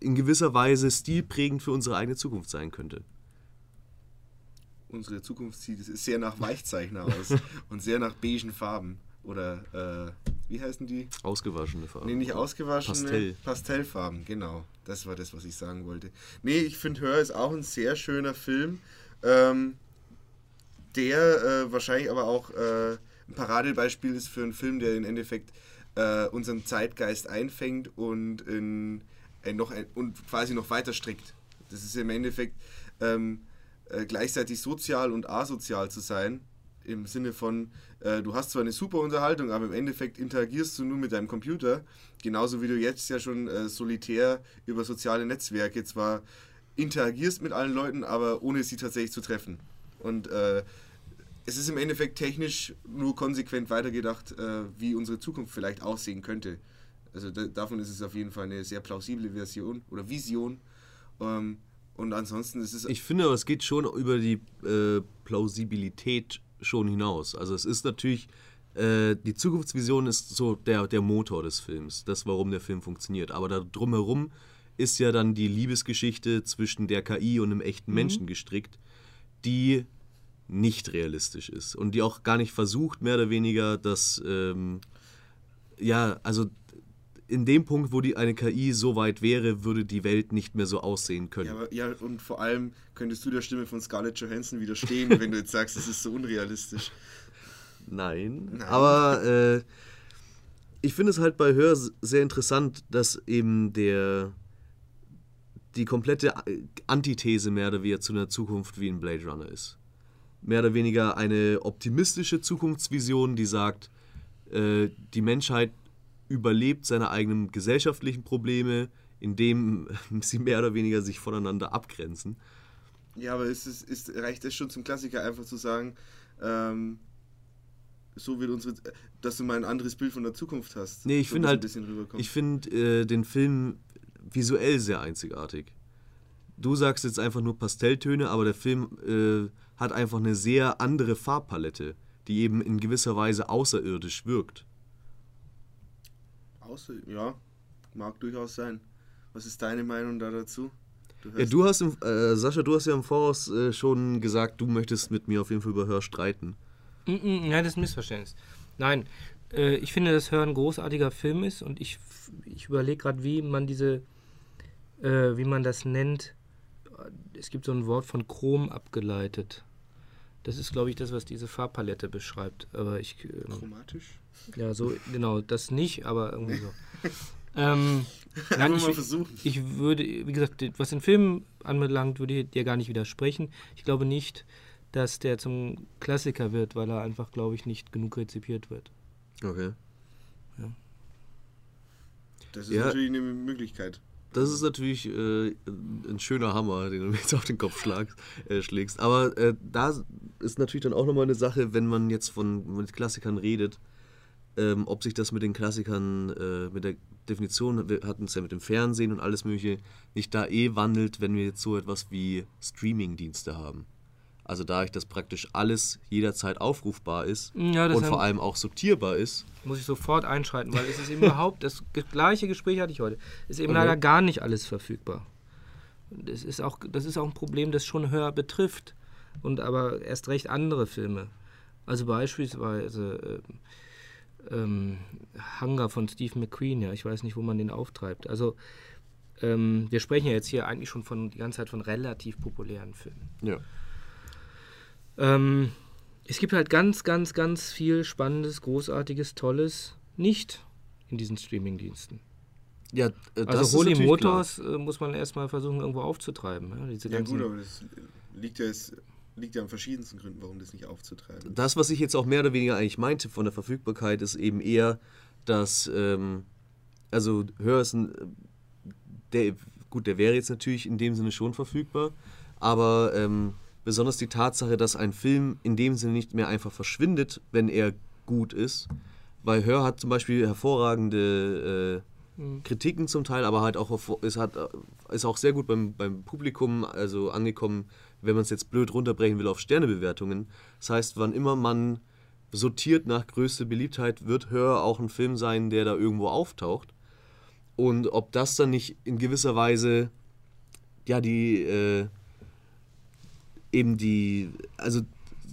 in gewisser Weise stilprägend für unsere eigene Zukunft sein könnte. Unsere Zukunft sieht sehr nach Weichzeichner aus und sehr nach beigen Farben. Oder äh, wie heißen die? Ausgewaschene Farben. Nee, nicht ausgewaschene. Pastell. Pastellfarben, genau. Das war das, was ich sagen wollte. Nee, ich finde Hör ist auch ein sehr schöner Film. Ähm, der äh, wahrscheinlich aber auch äh, ein Paradebeispiel ist für einen Film, der im Endeffekt äh, unseren Zeitgeist einfängt und, in, noch und quasi noch weiter strickt. Das ist im Endeffekt ähm, äh, gleichzeitig sozial und asozial zu sein. Im Sinne von, äh, du hast zwar eine super Unterhaltung, aber im Endeffekt interagierst du nur mit deinem Computer. Genauso wie du jetzt ja schon äh, solitär über soziale Netzwerke zwar interagierst mit allen Leuten, aber ohne sie tatsächlich zu treffen. Und äh, es ist im Endeffekt technisch nur konsequent weitergedacht, äh, wie unsere Zukunft vielleicht aussehen könnte. Also da, davon ist es auf jeden Fall eine sehr plausible Version oder Vision. Ähm, und ansonsten ist es. Ich finde, es geht schon über die äh, Plausibilität schon hinaus. Also es ist natürlich, äh, die Zukunftsvision ist so der, der Motor des Films, das, warum der Film funktioniert. Aber da drumherum ist ja dann die Liebesgeschichte zwischen der KI und einem echten mhm. Menschen gestrickt, die nicht realistisch ist und die auch gar nicht versucht, mehr oder weniger, dass, ähm, ja, also in dem Punkt, wo die eine KI so weit wäre, würde die Welt nicht mehr so aussehen können. Ja, aber, ja, und vor allem könntest du der Stimme von Scarlett Johansson widerstehen, wenn du jetzt sagst, es ist so unrealistisch. Nein, Nein. aber äh, ich finde es halt bei Hör sehr interessant, dass eben der die komplette Antithese mehr oder weniger zu einer Zukunft wie ein Blade Runner ist. Mehr oder weniger eine optimistische Zukunftsvision, die sagt, äh, die Menschheit überlebt seine eigenen gesellschaftlichen Probleme, indem sie mehr oder weniger sich voneinander abgrenzen. Ja, aber ist es, ist, reicht es schon zum Klassiker einfach zu sagen, ähm, so wird unsere, dass du mal ein anderes Bild von der Zukunft hast. Nee, ich finde halt, ich finde äh, den Film visuell sehr einzigartig. Du sagst jetzt einfach nur Pastelltöne, aber der Film äh, hat einfach eine sehr andere Farbpalette, die eben in gewisser Weise außerirdisch wirkt. Außer, ja, mag durchaus sein. Was ist deine Meinung da dazu? Du ja, du hast, im, äh, Sascha, du hast ja im Voraus äh, schon gesagt, du möchtest mit mir auf jeden Fall über Hör streiten. Mm -mm, ja, das ist ein Missverständnis. Nein, äh, ich finde, dass Hör ein großartiger Film ist und ich, ich überlege gerade, wie man diese, äh, wie man das nennt. Es gibt so ein Wort von Chrom abgeleitet. Das ist, glaube ich, das, was diese Farbpalette beschreibt. Aber ich. Ähm, Chromatisch? Ja, so, genau, das nicht, aber irgendwie so. ähm, nein, ich, ich würde, wie gesagt, was den Film anbelangt, würde ich dir gar nicht widersprechen. Ich glaube nicht, dass der zum Klassiker wird, weil er einfach, glaube ich, nicht genug rezipiert wird. Okay. Ja. Das ist ja. natürlich eine Möglichkeit. Das ist natürlich äh, ein schöner Hammer, den du mir jetzt auf den Kopf schlagst, äh, schlägst. Aber äh, da ist natürlich dann auch nochmal eine Sache, wenn man jetzt von mit Klassikern redet, ähm, ob sich das mit den Klassikern, äh, mit der Definition, wir hatten es ja mit dem Fernsehen und alles Mögliche, nicht da eh wandelt, wenn wir jetzt so etwas wie Streaming-Dienste haben. Also dadurch, dass praktisch alles jederzeit aufrufbar ist ja, und vor allem auch sortierbar ist. Muss ich sofort einschreiten, weil es ist eben überhaupt, das gleiche Gespräch hatte ich heute, ist eben okay. leider gar nicht alles verfügbar. Das ist, auch, das ist auch ein Problem, das schon höher betrifft und aber erst recht andere Filme. Also beispielsweise äh, ähm, Hunger von Steve McQueen, ja, ich weiß nicht, wo man den auftreibt. Also ähm, wir sprechen ja jetzt hier eigentlich schon von die ganze Zeit von relativ populären Filmen. Ja. Ähm, es gibt halt ganz, ganz, ganz viel Spannendes, Großartiges, Tolles nicht in diesen Streamingdiensten. Ja, äh, also Holy Motors klar. Äh, muss man erstmal versuchen, irgendwo aufzutreiben. Ja, diese ja gut, aber das liegt ja, jetzt, liegt ja an verschiedensten Gründen, warum das nicht aufzutreiben. Das, was ich jetzt auch mehr oder weniger eigentlich meinte von der Verfügbarkeit, ist eben eher, dass, ähm, also Hör ist ein, der, gut, der wäre jetzt natürlich in dem Sinne schon verfügbar, aber ähm, besonders die Tatsache, dass ein Film in dem Sinne nicht mehr einfach verschwindet, wenn er gut ist. Weil Hör hat zum Beispiel hervorragende äh, mhm. Kritiken zum Teil, aber halt auch es hat, ist auch sehr gut beim, beim Publikum also angekommen, wenn man es jetzt blöd runterbrechen will auf Sternebewertungen. Das heißt, wann immer man sortiert nach größte Beliebtheit, wird Hör auch ein Film sein, der da irgendwo auftaucht. Und ob das dann nicht in gewisser Weise, ja, die, äh, eben die, also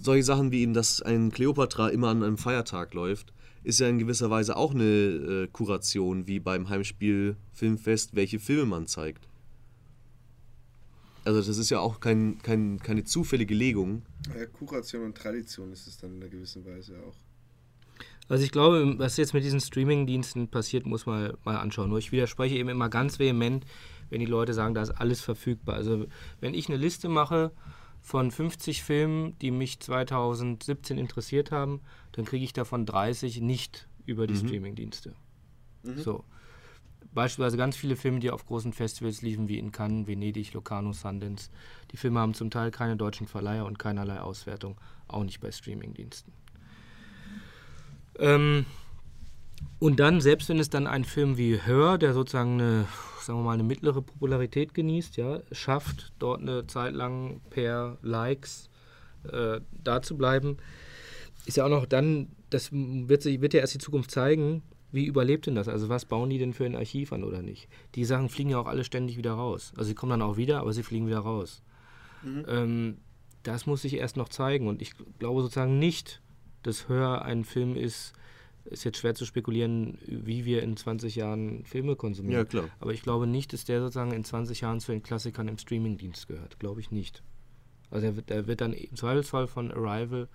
solche Sachen wie eben, dass ein Kleopatra immer an einem Feiertag läuft, ist ja in gewisser Weise auch eine äh, Kuration, wie beim Heimspiel Filmfest, welche Filme man zeigt. Also das ist ja auch kein, kein, keine zufällige Legung. Ja, Kuration und Tradition ist es dann in einer gewissen Weise auch. Also ich glaube, was jetzt mit diesen Streaming-Diensten passiert, muss man mal anschauen. Nur ich widerspreche eben immer ganz vehement, wenn die Leute sagen, da ist alles verfügbar. Also wenn ich eine Liste mache von 50 Filmen, die mich 2017 interessiert haben, dann kriege ich davon 30 nicht über die mhm. Streaming-Dienste. Mhm. So. Beispielsweise ganz viele Filme, die auf großen Festivals liefen, wie in Cannes, Venedig, Locarno, Sundance. Die Filme haben zum Teil keine deutschen Verleiher und keinerlei Auswertung, auch nicht bei Streaming-Diensten. Ähm, und dann, selbst wenn es dann ein Film wie Hör, der sozusagen eine, sagen wir mal, eine mittlere Popularität genießt, ja, schafft, dort eine Zeit lang per Likes äh, da zu bleiben, ist ja auch noch dann, das wird, wird ja erst die Zukunft zeigen, wie überlebt denn das? Also was bauen die denn für ein Archiv an oder nicht? Die Sachen fliegen ja auch alle ständig wieder raus. Also sie kommen dann auch wieder, aber sie fliegen wieder raus. Mhm. Ähm, das muss sich erst noch zeigen. Und ich glaube sozusagen nicht, dass Hör ein Film ist, ist jetzt schwer zu spekulieren, wie wir in 20 Jahren Filme konsumieren. Ja, klar. Aber ich glaube nicht, dass der sozusagen in 20 Jahren zu den Klassikern im Streamingdienst gehört. Glaube ich nicht. Also er wird, er wird dann im Zweifelsfall von Arrival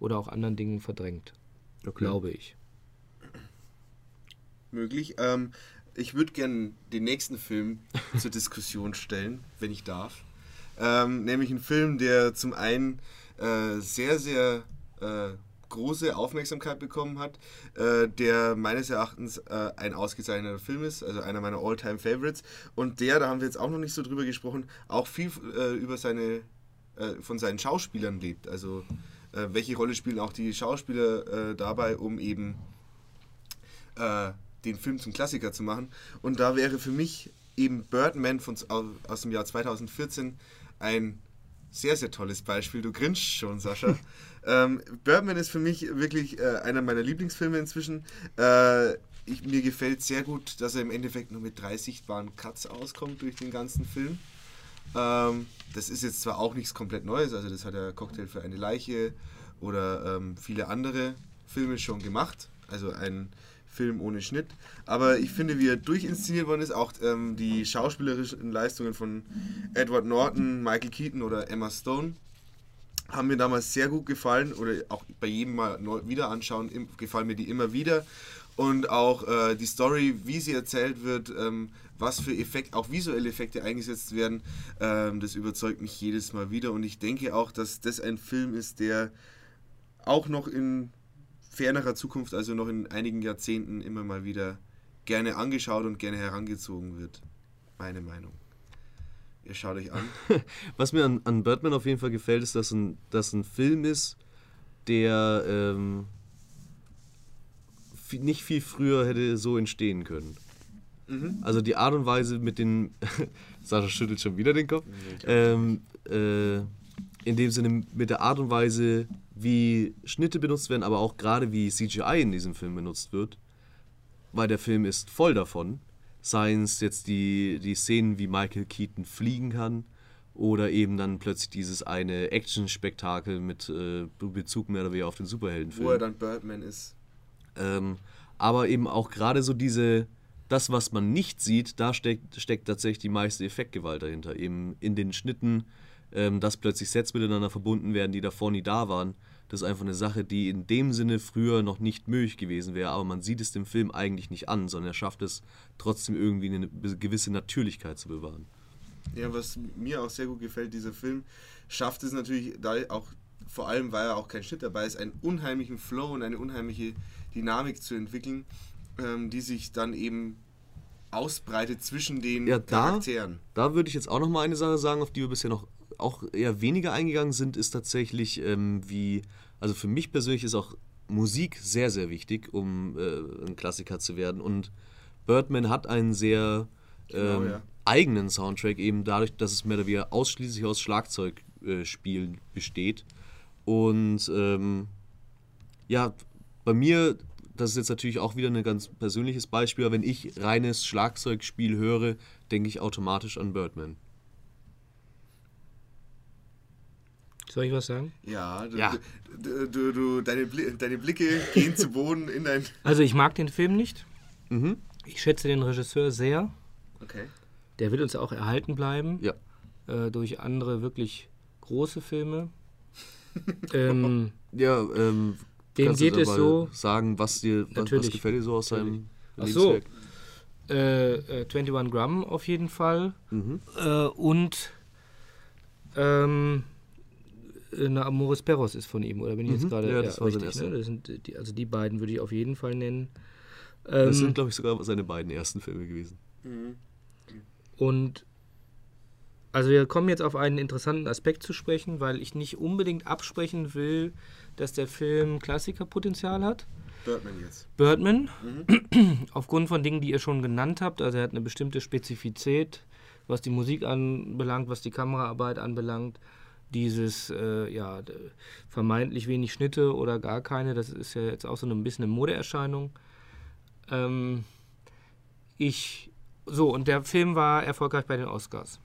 oder auch anderen Dingen verdrängt. Okay. Glaube ich. Möglich. Ähm, ich würde gerne den nächsten Film zur Diskussion stellen, wenn ich darf. Ähm, nämlich einen Film, der zum einen äh, sehr, sehr äh, große Aufmerksamkeit bekommen hat, äh, der meines Erachtens äh, ein ausgezeichneter Film ist, also einer meiner All-Time-Favorites. Und der, da haben wir jetzt auch noch nicht so drüber gesprochen, auch viel äh, über seine, äh, von seinen Schauspielern lebt. Also äh, welche Rolle spielen auch die Schauspieler äh, dabei, um eben den Film zum Klassiker zu machen. Und da wäre für mich eben Birdman von, aus dem Jahr 2014 ein sehr, sehr tolles Beispiel. Du grinst schon, Sascha. ähm, Birdman ist für mich wirklich äh, einer meiner Lieblingsfilme inzwischen. Äh, ich, mir gefällt sehr gut, dass er im Endeffekt nur mit drei sichtbaren Cuts auskommt durch den ganzen Film. Ähm, das ist jetzt zwar auch nichts komplett Neues, also das hat der Cocktail für eine Leiche oder ähm, viele andere Filme schon gemacht. Also ein Film ohne Schnitt. Aber ich finde, wie er durchinszeniert worden ist, auch ähm, die schauspielerischen Leistungen von Edward Norton, Michael Keaton oder Emma Stone haben mir damals sehr gut gefallen oder auch bei jedem Mal wieder anschauen, gefallen mir die immer wieder. Und auch äh, die Story, wie sie erzählt wird, ähm, was für Effekte, auch visuelle Effekte eingesetzt werden, ähm, das überzeugt mich jedes Mal wieder. Und ich denke auch, dass das ein Film ist, der auch noch in fernerer Zukunft, also noch in einigen Jahrzehnten, immer mal wieder gerne angeschaut und gerne herangezogen wird. Meine Meinung. Ihr schaut euch an. Was mir an, an Birdman auf jeden Fall gefällt, ist, dass ein, dass ein Film ist, der ähm, nicht viel früher hätte so entstehen können. Mhm. Also die Art und Weise mit den. Sascha schüttelt schon wieder den Kopf. Ähm, äh, in dem Sinne mit der Art und Weise, wie Schnitte benutzt werden, aber auch gerade wie CGI in diesem Film benutzt wird, weil der Film ist voll davon. Seien es jetzt die, die Szenen, wie Michael Keaton fliegen kann, oder eben dann plötzlich dieses eine Action-Spektakel mit äh, Bezug mehr oder weniger auf den Superheldenfilm. Wo er dann Birdman ist. Ähm, aber eben auch gerade so diese, das, was man nicht sieht, da steckt, steckt tatsächlich die meiste Effektgewalt dahinter. Eben in den Schnitten, ähm, dass plötzlich Sets miteinander verbunden werden, die davor nie da waren. Das ist einfach eine Sache, die in dem Sinne früher noch nicht möglich gewesen wäre, aber man sieht es dem Film eigentlich nicht an, sondern er schafft es trotzdem irgendwie eine gewisse Natürlichkeit zu bewahren. Ja, was mir auch sehr gut gefällt, dieser Film schafft es natürlich, da auch vor allem, weil er auch kein Schnitt dabei ist, einen unheimlichen Flow und eine unheimliche Dynamik zu entwickeln, ähm, die sich dann eben ausbreitet zwischen den ja, Charakteren. Da, da würde ich jetzt auch noch mal eine Sache sagen, auf die wir bisher noch auch eher weniger eingegangen sind, ist tatsächlich ähm, wie, also für mich persönlich ist auch Musik sehr, sehr wichtig, um äh, ein Klassiker zu werden. Und Birdman hat einen sehr genau, ähm, ja. eigenen Soundtrack, eben dadurch, dass es mehr oder weniger ausschließlich aus Schlagzeugspielen äh, besteht. Und ähm, ja, bei mir das ist jetzt natürlich auch wieder ein ganz persönliches Beispiel, aber wenn ich reines Schlagzeugspiel höre, denke ich automatisch an Birdman. Soll ich was sagen? Ja, du, Ja. Du, du, du, deine, Bli- deine Blicke gehen zu Boden in dein. Also ich mag den Film nicht. Mhm. Ich schätze den Regisseur sehr. Okay. Der wird uns auch erhalten bleiben Ja. äh, durch andere wirklich große Filme. ähm, Ja, ähm, Dem geht es so- sagen, was dir was, was gefällt dir so aus seinem Ach so. Äh, äh, 21 Gramm auf jeden Fall. Mhm. Äh, und ähm, eine Amoris Perros ist von ihm, oder bin ich jetzt Mhm. gerade Ja, das war sein richtig? erster. Ne? Das sind die, also die beiden würde ich auf jeden Fall nennen. Das Ähm, sind, glaube ich, sogar seine beiden ersten Filme gewesen. Und also wir kommen jetzt auf einen interessanten Aspekt zu sprechen, weil ich nicht unbedingt absprechen will, dass der Film Klassikerpotenzial hat. Birdman jetzt. Birdman, aufgrund von Dingen, die ihr schon genannt habt, also er hat eine bestimmte Spezifität, was die Musik anbelangt, was die Kameraarbeit anbelangt, dieses äh, ja vermeintlich wenig Schnitte oder gar keine, das ist ja jetzt auch so ein bisschen eine Modeerscheinung. Ähm, ich so und der Film war erfolgreich bei den Oscars.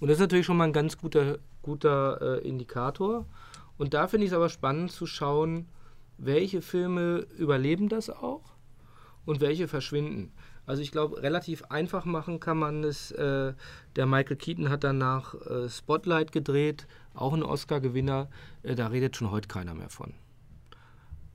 Und das ist natürlich schon mal ein ganz guter, guter äh, Indikator. Und da finde ich es aber spannend zu schauen, welche Filme überleben das auch und welche verschwinden. Also ich glaube, relativ einfach machen kann man es. Äh, der Michael Keaton hat danach äh, Spotlight gedreht, auch ein Oscar-Gewinner. Äh, da redet schon heute keiner mehr von.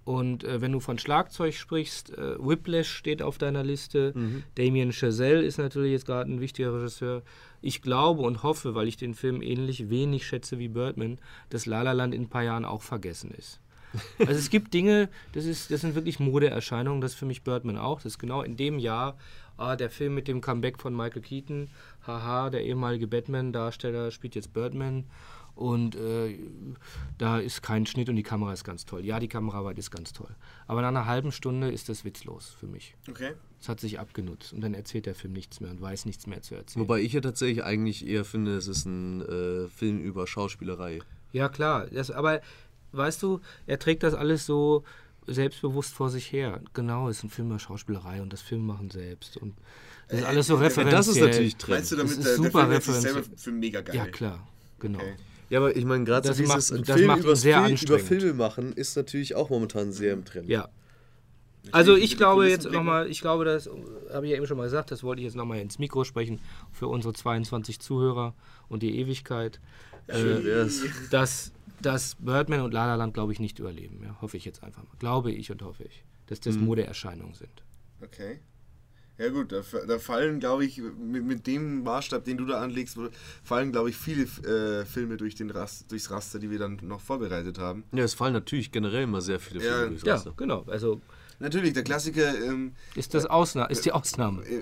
Und äh, wenn du von Schlagzeug sprichst, äh, Whiplash steht auf deiner Liste. Damien Chazelle ist natürlich jetzt gerade ein wichtiger Regisseur. Ich glaube und hoffe, weil ich den Film ähnlich wenig schätze wie Birdman, dass La La Land in ein paar Jahren auch vergessen ist. Also es gibt Dinge, das, ist, das sind wirklich Modeerscheinungen, das ist für mich Birdman auch. Das ist genau in dem Jahr ah, der Film mit dem Comeback von Michael Keaton. Haha, der ehemalige Batman-Darsteller spielt jetzt Birdman. Und äh, da ist kein Schnitt und die Kamera ist ganz toll. Ja, die Kameraarbeit ist ganz toll. Aber nach einer halben Stunde ist das witzlos für mich. Okay. Es hat sich abgenutzt und dann erzählt der Film nichts mehr und weiß nichts mehr zu erzählen. Wobei ich ja tatsächlich eigentlich eher finde, es ist ein äh, Film über Schauspielerei. Ja, klar. Das, aber weißt du, er trägt das alles so selbstbewusst vor sich her. Genau, es ist ein Film über Schauspielerei und das Film machen selbst. Und das ist alles so äh, referenziell. Das ist natürlich Trend. Meinst du damit, Das ist der, der super Film selber referenziell. für mega geil? Ja, klar. Genau. Okay. Ja, aber ich meine, gerade Das so dieses macht- ein das Film macht sehr Film, über. Filme machen ist natürlich auch momentan sehr im Trend. Ja. Also ich glaube jetzt nochmal, ich glaube, das habe ich ja eben schon mal gesagt, das wollte ich jetzt nochmal ins Mikro sprechen für unsere 22 Zuhörer und die Ewigkeit. Schön Äh, wär's. dass, dass Birdman und La La Land, glaube ich, nicht überleben. Ja, hoffe ich jetzt einfach mal. Glaube ich und hoffe ich, dass das Modeerscheinungen sind. Okay. Ja gut, da, da fallen, glaube ich, mit, mit dem Maßstab, den du da anlegst, fallen, glaube ich, viele äh, Filme durch den Rast, durchs Raster, die wir dann noch vorbereitet haben. Ja, es fallen natürlich generell immer sehr viele Ja. Filme durchs Ja, Raster. genau. Also Natürlich, der Klassiker, ähm, ist das Ausna ist die Ausnahme. äh,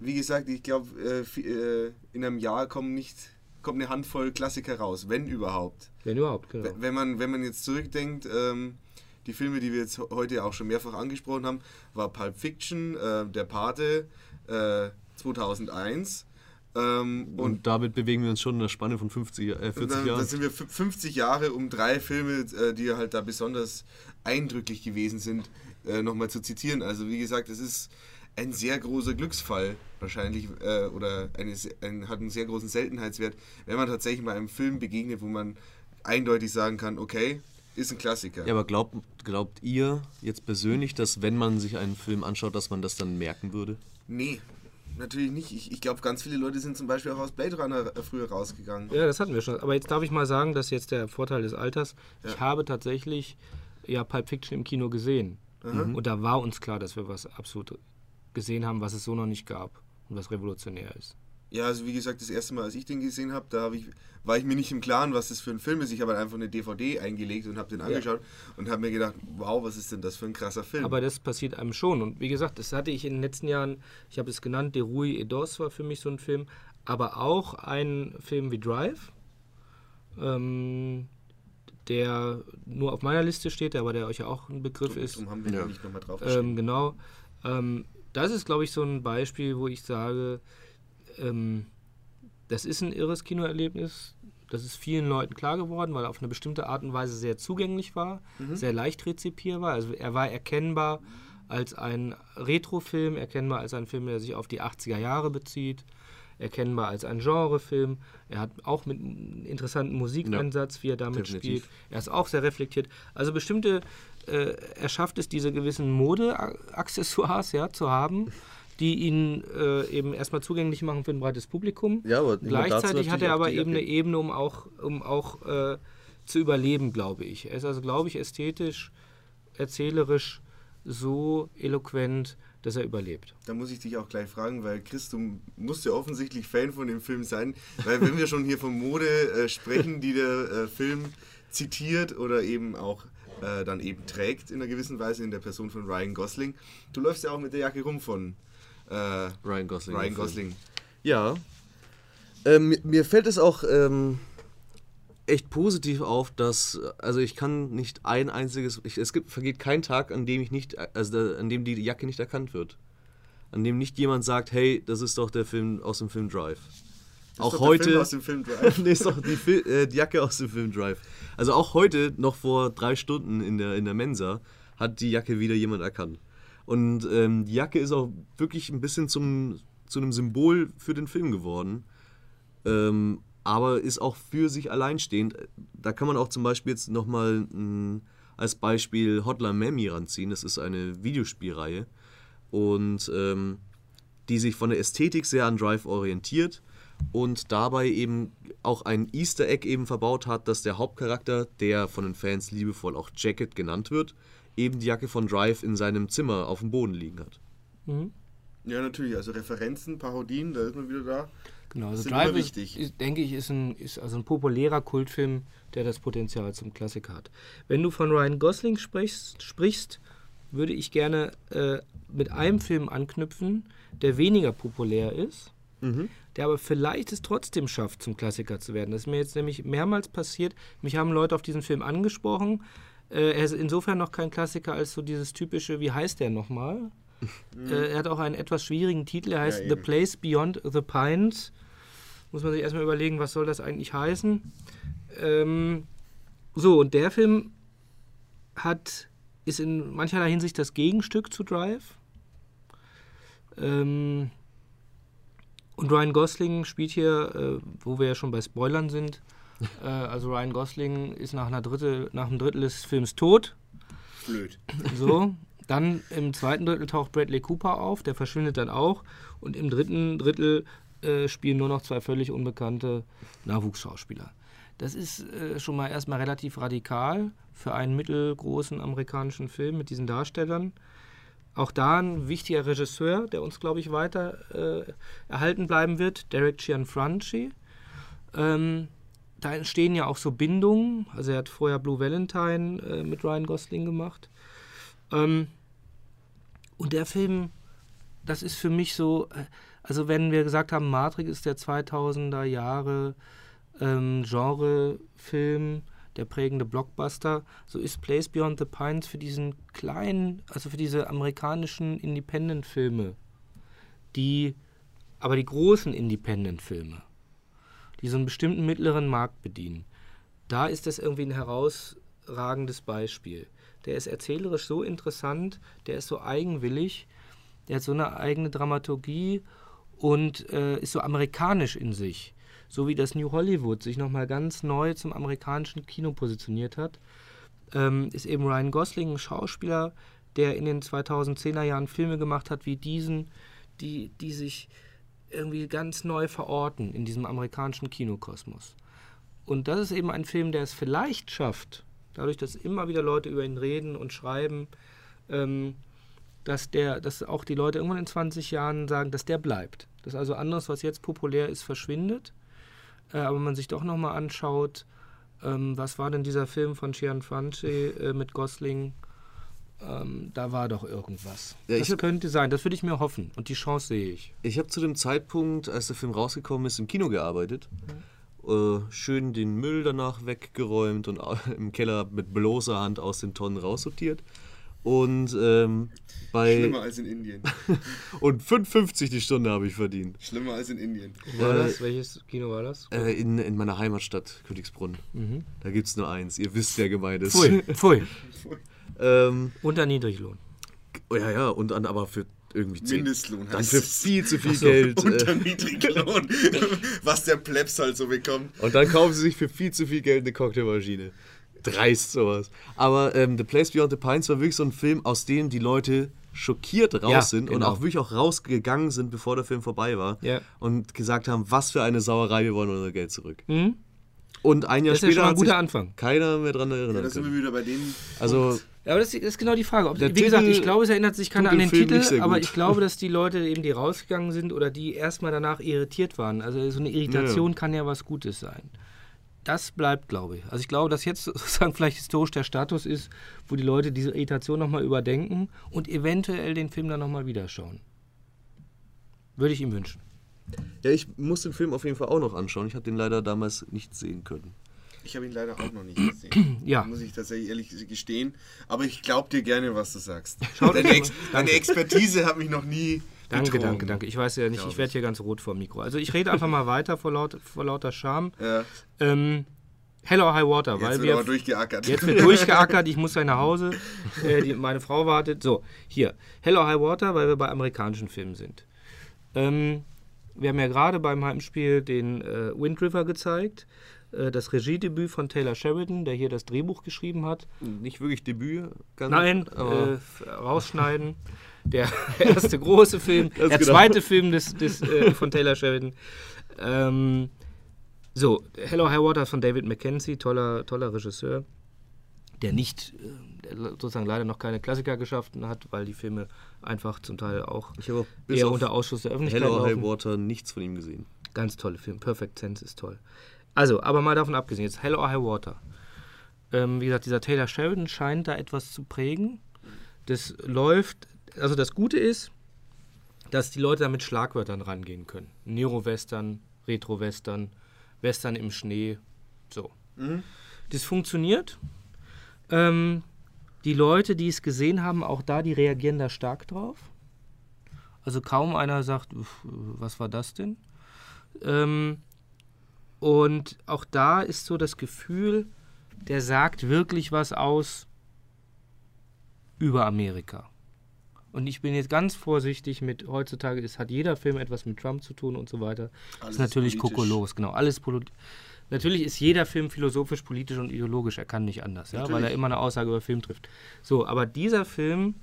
wie gesagt, ich glaube, äh, äh, in einem Jahr kommen nicht, kommt eine Handvoll Klassiker raus, wenn überhaupt. Wenn überhaupt, genau. Wenn man, wenn man jetzt zurückdenkt, ähm, die Filme, die wir jetzt heute auch schon mehrfach angesprochen haben, war Pulp Fiction, äh, Der Pate, äh, 2001 ähm, Und, und damit bewegen wir uns schon in der Spanne von 50, äh, 40 dann, Jahren. dann sind wir fü- 50 Jahre, um drei Filme, äh, die halt da besonders eindrücklich gewesen sind, äh, nochmal zu zitieren. Also wie gesagt, es ist ein sehr großer Glücksfall wahrscheinlich äh, oder eine, ein, hat einen sehr großen Seltenheitswert, wenn man tatsächlich mal einem Film begegnet, wo man eindeutig sagen kann, okay, ist ein Klassiker. Ja, aber glaubt, glaubt ihr jetzt persönlich, dass wenn man sich einen Film anschaut, dass man das dann merken würde? Nee, natürlich nicht. Ich, ich glaube, ganz viele Leute sind zum Beispiel auch aus Blade Runner äh, früher rausgegangen. Ja, das hatten wir schon. Aber jetzt darf ich mal sagen, dass jetzt der Vorteil des Alters, ich habe tatsächlich ja Pulp Fiction im Kino gesehen. Und da war uns klar, dass wir was absolut gesehen haben, was es so noch nicht gab und was revolutionär ist. Ja, also wie gesagt, das erste Mal, als ich den gesehen habe, da hab ich, war ich mir nicht im Klaren, was das für ein Film ist. Ich habe halt einfach eine DVD eingelegt und habe den angeschaut und habe mir gedacht, wow, was ist denn das für ein krasser Film? Aber das passiert einem schon. Und wie gesagt, das hatte ich in den letzten Jahren, ich habe es genannt, De Rui et Dos war für mich so ein Film, aber auch ein Film wie Drive, ähm, der nur auf meiner Liste steht, aber der euch ja auch ein Begriff ist. Darum haben wir Ja. ja. nicht nochmal drauf Ähm, genau. Ähm, das ist, glaube ich, so ein Beispiel, wo ich sage, ähm, das ist ein irres Kinoerlebnis. Das ist vielen Leuten klar geworden, weil er auf eine bestimmte Art und Weise sehr zugänglich war, mhm. sehr leicht rezipierbar. Also er war erkennbar als ein Retrofilm, erkennbar als ein Film, der sich auf die 80er Jahre bezieht, erkennbar als ein Genrefilm. Er hat auch mit einem interessanten Musikeinsatz, ja, wie er damit definitiv. spielt. Er ist auch sehr reflektiert. Also bestimmte, äh, er schafft es, diese gewissen Modeaccessoires ja, zu haben die ihn äh, eben erstmal zugänglich machen für ein breites Publikum. Ja, aber Gleichzeitig hat er aber eben eine Ebene, um auch, um auch äh, zu überleben, glaube ich. Er ist also, glaube ich, ästhetisch, erzählerisch so eloquent, dass er überlebt. Da muss ich dich auch gleich fragen, weil Chris, du musst ja offensichtlich Fan von dem Film sein, weil wenn wir schon hier von Mode äh, sprechen, die der äh, Film zitiert oder eben auch äh, dann eben trägt in einer gewissen Weise in der Person von Ryan Gosling. Du läufst ja auch mit der Jacke rum von äh, Ryan Gosling. Ryan Gosling. Ja. Ähm, mir fällt es auch ähm, echt positiv auf, dass, also ich kann nicht ein einziges, ich, es gibt, vergeht kein Tag, an dem ich nicht, also an dem die Jacke nicht erkannt wird. An dem nicht jemand sagt, hey, das ist doch der Film aus dem Film Drive. Das auch heute. Der Film aus dem Film Drive. nee, ist doch die, äh, die, Jacke aus dem Film Drive. Also auch heute, noch vor drei Stunden in der, in der Mensa, hat die Jacke wieder jemand erkannt. Und ähm, die Jacke ist auch wirklich ein bisschen zum, zu einem Symbol für den Film geworden. Ähm, aber ist auch für sich alleinstehend. Da kann man auch zum Beispiel jetzt nochmal als Beispiel Hotline Miami ranziehen. Das ist eine Videospielreihe und ähm, die sich von der Ästhetik sehr an Drive orientiert und dabei eben auch ein Easter Egg eben verbaut hat, dass der Hauptcharakter, der von den Fans liebevoll auch Jacket genannt wird, eben die Jacke von Drive in seinem Zimmer auf dem Boden liegen hat. Mhm. Ja, natürlich. Also Referenzen, Parodien, da ist man wieder da. Genau, also Drive, ist, ist, denke ich, ist ein, ist also ein populärer Kultfilm, der das Potenzial zum Klassiker hat. Wenn du von Ryan Gosling sprichst, sprichst würde ich gerne äh, mit einem Film anknüpfen, der weniger populär ist, mhm. der aber vielleicht es trotzdem schafft, zum Klassiker zu werden. Das ist mir jetzt nämlich mehrmals passiert. Mich haben Leute auf diesen Film angesprochen, äh, er ist insofern noch kein Klassiker als so dieses typische, wie heißt der nochmal? Mhm. Äh, er hat auch einen etwas schwierigen Titel, er heißt ja, The Place Beyond the Pines. Muss man sich erstmal überlegen, was soll das eigentlich heißen? Ähm, so, und der Film hat, ist in mancherlei Hinsicht das Gegenstück zu Drive. Ähm, und Ryan Gosling spielt hier, äh, wo wir ja schon bei Spoilern sind, äh, also Ryan Gosling ist nach, einer Drittel, nach einem Drittel des Films tot. Blöd. So. Dann im zweiten Drittel taucht Bradley Cooper auf, der verschwindet dann auch. Und im dritten Drittel äh, spielen nur noch zwei völlig unbekannte Nachwuchsschauspieler. Das ist äh, schon mal erstmal relativ radikal für einen mittelgroßen amerikanischen Film mit diesen Darstellern. Auch da ein wichtiger Regisseur, der uns, glaube ich, weiter äh, erhalten bleiben wird, Derek Gianfranci. Ähm, da entstehen ja auch so Bindungen. Also er hat vorher Blue Valentine äh, mit Ryan Gosling gemacht. Ähm, und der Film, das ist für mich so, äh, also wenn wir gesagt haben, Matrix ist der 2000er Jahre ähm, Genrefilm, der prägende Blockbuster, so ist Place Beyond the Pines für diesen kleinen, also für diese amerikanischen Independent-Filme, die, aber die großen Independent-Filme, die so einen bestimmten mittleren Markt bedienen. Da ist das irgendwie ein herausragendes Beispiel. Der ist erzählerisch so interessant, der ist so eigenwillig, der hat so eine eigene Dramaturgie und äh, ist so amerikanisch in sich. So wie das New Hollywood sich nochmal ganz neu zum amerikanischen Kino positioniert hat, ähm, ist eben Ryan Gosling ein Schauspieler, der in den 2010er Jahren Filme gemacht hat wie diesen, die, die sich irgendwie ganz neu verorten in diesem amerikanischen Kinokosmos. Und das ist eben ein Film, der es vielleicht schafft, dadurch, dass immer wieder Leute über ihn reden und schreiben, ähm, dass, der, dass auch die Leute irgendwann in 20 Jahren sagen, dass der bleibt. Dass also anderes, was jetzt populär ist, verschwindet. Äh, aber man sich doch nochmal anschaut, ähm, was war denn dieser Film von Gian Franchi äh, mit Gosling? ähm, da war doch irgendwas. Ja, das hab, könnte sein, das würde ich mir hoffen und die Chance sehe ich. Ich habe zu dem Zeitpunkt, als der Film rausgekommen ist, im Kino gearbeitet. Mhm. Äh, schön den Müll danach weggeräumt und im Keller mit bloßer Hand aus den Tonnen raussortiert. Und ähm, bei. Schlimmer als in Indien. und 5,50 die Stunde habe ich verdient. Schlimmer als in Indien. Wo war das? Welches Kino war das? Äh, in, in meiner Heimatstadt, Königsbrunn. Mhm. Da gibt es nur eins. Ihr wisst, wer gemeint ist. Pfui, pfui. ähm, Unter Niedriglohn. oh, ja, ja, und dann aber für irgendwie 10. Mindestlohn Dann heißt für es. viel zu viel Geld. Unter Äh, Niedriglohn. Was der Plebs halt so bekommt. und dann kaufen sie sich für viel zu viel Geld eine Cocktailmaschine. Dreist sowas. Aber ähm, The Place Beyond the Pines war wirklich so ein Film, aus dem die Leute schockiert raus Ja, sind und genau. auch wirklich auch rausgegangen sind, bevor der Film vorbei war. Ja. Und gesagt haben, was für eine Sauerei, wir wollen unser Geld zurück. Mhm. Und ein Jahr Das ist ja später schon mal ein hat guter sich Anfang. keiner mehr dran Ja, erinnern da sind wir wieder bei denen. Also, Ja, aber das ist, das genau die Frage. Ob, wie gesagt, Titel ich glaube, es erinnert sich keiner an den Film Titel, aber ich glaube, dass die Leute eben, die rausgegangen sind oder die erstmal danach irritiert waren. Also so eine Irritation Ja. kann ja was Gutes sein. Das bleibt, glaube ich. Also ich glaube, dass jetzt sozusagen vielleicht historisch der Status ist, wo die Leute diese Irritation nochmal überdenken und eventuell den Film dann nochmal wieder schauen. Würde ich ihm wünschen. ja, ich muss den Film auf jeden Fall auch noch anschauen. Ich habe den leider damals nicht sehen können. Ich habe ihn leider auch noch nicht gesehen. Ja. Muss ich tatsächlich ehrlich gestehen. Aber ich glaube dir gerne, was du sagst. Deine, Ex deine. Expertise hat mich noch nie. Danke, betrogen. danke, danke. Ich weiß ja nicht, ich werde hier ganz rot vor dem Mikro. Also ich rede einfach mal weiter vor, laut, vor lauter Scham. Ja, Ähm, Hello High Water, jetzt weil wird wir aber durchgeackert. Jetzt wird durchgeackert, ich muss gleich nach Hause. Äh, die, meine Frau wartet. So, hier. Hello High Water, weil wir bei amerikanischen Filmen sind. Ähm, wir haben ja gerade beim Heimspiel den äh, Wind River gezeigt. Äh, das Regiedebüt von Taylor Sheridan, der hier das Drehbuch geschrieben hat. Nicht wirklich Debüt. Ganz, Nein, aber äh, rausschneiden. Der erste große Film, Ganz der genau. zweite Film des, des, äh, von Taylor Sheridan. Ähm, so, Hello High Water von David Mackenzie, toller, toller Regisseur, der nicht, äh, der sozusagen leider noch keine Klassiker geschaffen hat, weil die Filme einfach zum Teil auch eher unter Ausschuss der Öffentlichkeit Hello High laufen. Water nichts von ihm gesehen. Ganz tolle Film. Perfect Sense ist toll. Also, aber mal davon abgesehen, jetzt Hello High Water. Ähm, wie gesagt, dieser Taylor Sheridan scheint da etwas zu prägen. Das läuft, also das Gute ist, dass die Leute da mit Schlagwörtern rangehen können. Neo-Western, Retro-Western, Western im Schnee, so. Das funktioniert. Ähm, die Leute, die es gesehen haben, auch da, die reagieren da stark drauf. Also kaum einer sagt, "Uff, was war das denn? Ähm, und auch da ist so das Gefühl, der sagt wirklich was aus über Amerika. Und ich bin jetzt ganz vorsichtig mit, heutzutage ist, hat jeder Film etwas mit Trump zu tun und so weiter. Alles ist natürlich kokolos, genau. Alles Natürlich ist jeder Film philosophisch, politisch und ideologisch. Er kann nicht anders, ja, weil er immer eine Aussage über Film trifft. So, aber dieser Film,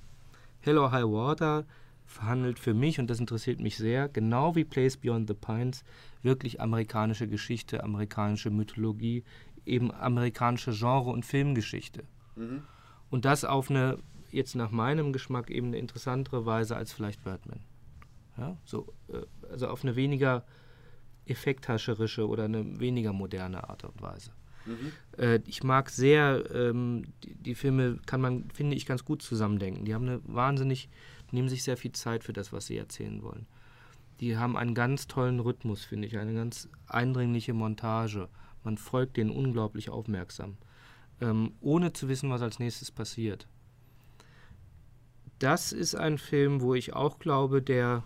Hello High Water, verhandelt für mich, und das interessiert mich sehr, genau wie Place Beyond the Pines, wirklich amerikanische Geschichte, amerikanische Mythologie, eben amerikanische Genre- und Filmgeschichte. Und das auf eine, jetzt nach meinem Geschmack, eben eine interessantere Weise als vielleicht Birdman. Ja, so, äh, also auf eine weniger effekthascherische oder eine weniger moderne Art und Weise. Äh, ich mag sehr, ähm, die, die Filme kann man, finde ich, ganz gut zusammendenken. Die haben eine wahnsinnig, nehmen sich sehr viel Zeit für das, was sie erzählen wollen. Die haben einen ganz tollen Rhythmus, finde ich, eine ganz eindringliche Montage. Man folgt denen unglaublich aufmerksam, ähm, ohne zu wissen, was als nächstes passiert. Das ist ein Film, wo ich auch glaube, der,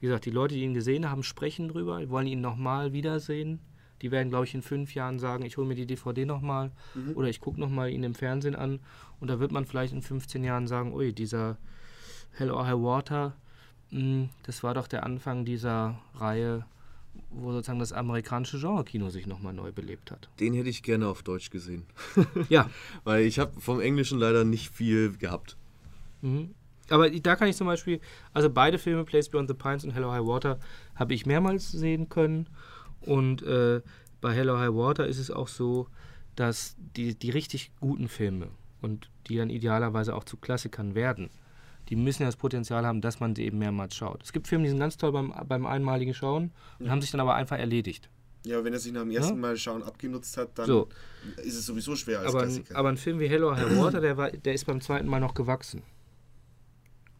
wie gesagt, die Leute, die ihn gesehen haben, sprechen drüber, die wollen ihn nochmal wiedersehen. Die werden, glaube ich, in fünf Jahren sagen, ich hole mir die DVD nochmal oder ich gucke nochmal ihn im Fernsehen an. Und da wird man vielleicht in 15 Jahren sagen, ui, dieser Hello High Water, mh, das war doch der Anfang dieser Reihe, wo sozusagen das amerikanische Genre-Kino sich nochmal neu belebt hat. Den hätte ich gerne auf Deutsch gesehen. Ja, Weil ich habe vom Englischen leider nicht viel gehabt. Mhm. Aber da kann ich zum Beispiel, also beide Filme, Place Beyond the Pines und Hello High Water, habe ich mehrmals sehen können. Und äh, bei Hello High Water ist es auch so, dass die, die richtig guten Filme und die dann idealerweise auch zu Klassikern werden, die müssen ja das Potenzial haben, dass man sie eben mehrmals schaut. Es gibt Filme, die sind ganz toll beim, beim einmaligen Schauen und haben sich dann aber einfach erledigt. Ja, wenn er sich nach dem ersten Mal schauen abgenutzt hat, dann So. ist es sowieso schwer als Aber ein, Klassiker. aber ein Film wie Hello High Water, der, war, der ist beim zweiten Mal noch gewachsen.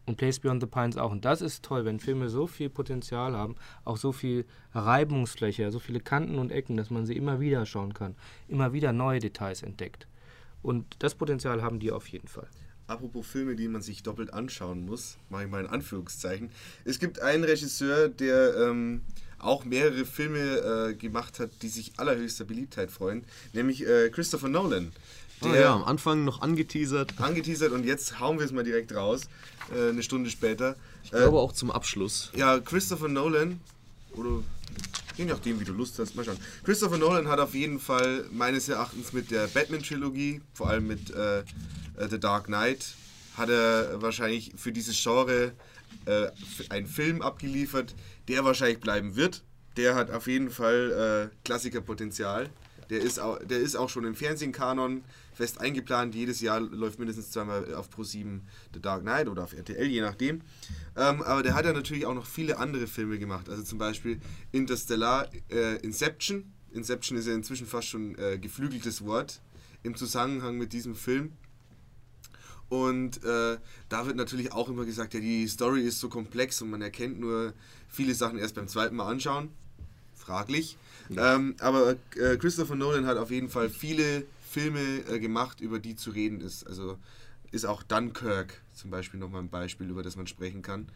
Und Place Beyond the Pines auch. Und das ist toll, wenn Filme so viel Potenzial haben, auch so viel Reibungsfläche, so viele Kanten und Ecken, dass man sie immer wieder schauen kann, immer wieder neue Details entdeckt. Und das Potenzial haben die auf jeden Fall. apropos Filme, die man sich doppelt anschauen muss, mache ich mal in Anführungszeichen. Es gibt einen Regisseur, der ähm, auch mehrere Filme äh, gemacht hat, die sich allerhöchster Beliebtheit freuen, nämlich äh, Christopher Nolan. Der oh ja, am Anfang noch angeteasert. Angeteasert und jetzt hauen wir es mal direkt raus, äh, eine Stunde später. Ich glaube äh, auch zum Abschluss. Ja, Christopher Nolan, oder je nachdem, wie du Lust hast, mal schauen. Christopher Nolan hat auf jeden Fall meines Erachtens mit der Batman-Trilogie, vor allem mit äh, äh, The Dark Knight, hat er wahrscheinlich für dieses Genre äh, einen Film abgeliefert, der wahrscheinlich bleiben wird. Der hat auf jeden Fall Klassikerpotenzial. Der ist, auch, der ist auch schon im Fernsehkanon fest eingeplant. Jedes Jahr läuft mindestens zweimal auf Pro7 The Dark Knight oder auf RTL, je nachdem. Ähm, aber der hat ja natürlich auch noch viele andere Filme gemacht. Also zum Beispiel Interstellar, äh, Inception. Inception ist ja inzwischen fast schon äh, geflügeltes Wort im Zusammenhang mit diesem Film. Und äh, da wird natürlich auch immer gesagt, ja, die Story ist so komplex und man erkennt nur viele Sachen erst beim zweiten Mal anschauen. Fraglich. Ja. Ähm, aber äh, Christopher Nolan hat auf jeden Fall viele Filme äh, gemacht, über die zu reden ist. Also ist auch Dunkirk zum Beispiel nochmal ein Beispiel, über das man sprechen kann.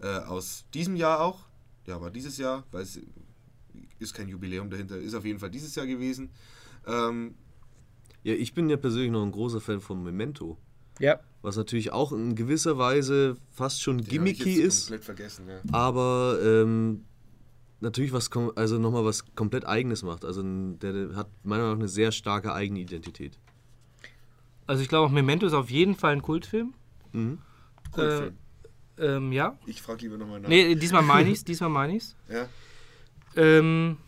Äh, aus diesem Jahr auch. Ja, war dieses Jahr, weil es ist kein Jubiläum dahinter, ist auf jeden Fall dieses Jahr gewesen. Ähm, ja, ich bin ja persönlich noch ein großer Fan von Memento. Ja. Was natürlich auch in gewisser Weise fast schon Den gimmicky ist. Komplett vergessen, ja. Aber ähm, natürlich was also nochmal was komplett eigenes macht. Also der, der hat meiner Meinung nach eine sehr starke eigene Identität. Also ich glaube auch Memento ist auf jeden Fall ein Kultfilm. Mhm. Kultfilm. Äh, ähm, ja. Ich frage lieber nochmal nach. Nee, diesmal meine ich's, diesmal meine ich's. Ja. Ähm,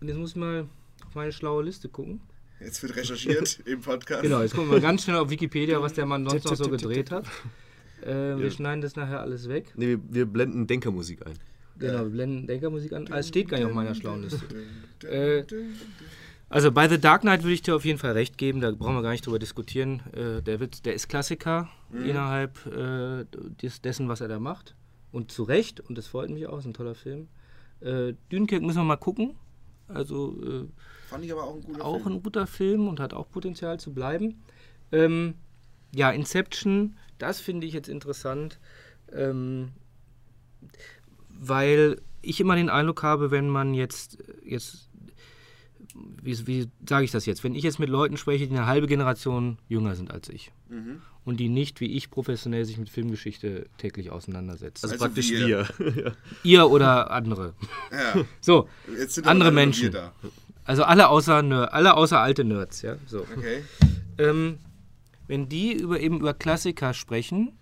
und jetzt muss ich mal auf meine schlaue Liste gucken. Jetzt wird recherchiert im Podcast. Genau, jetzt gucken wir ganz schnell auf Wikipedia, was der Mann sonst noch so gedreht hat. Äh, wir ja. schneiden das nachher alles weg. Nee, wir, wir blenden Denkermusik ein. Genau, wir blenden Denkermusik an. Ah, es steht gar nicht auf meiner schlauen Liste. Äh, also bei The Dark Knight würde ich dir auf jeden Fall recht geben, da brauchen wir gar nicht drüber diskutieren. Äh, der, wird, der ist Klassiker mhm. innerhalb äh, des, dessen, was er da macht. Und zu Recht, und das freut mich auch, ist ein toller Film. Äh, Dünkirk müssen wir mal gucken. Also äh, Fand ich aber auch ein guter auch Film. ein guter Film und hat auch Potenzial zu bleiben. Ähm, ja, Inception, das finde ich jetzt interessant, ähm, weil ich immer den Eindruck habe, wenn man jetzt, jetzt wie, wie sage ich das jetzt, wenn ich jetzt mit Leuten spreche, die eine halbe Generation jünger sind als ich mhm. und die nicht wie ich professionell sich mit Filmgeschichte täglich auseinandersetzen. Also, also praktisch wir. wir. Ihr oder andere. Ja. So, andere Menschen. Also alle außer, Nerd, alle außer alte Nerds, ja. So. Okay. Ähm, wenn die über, eben über Klassiker sprechen,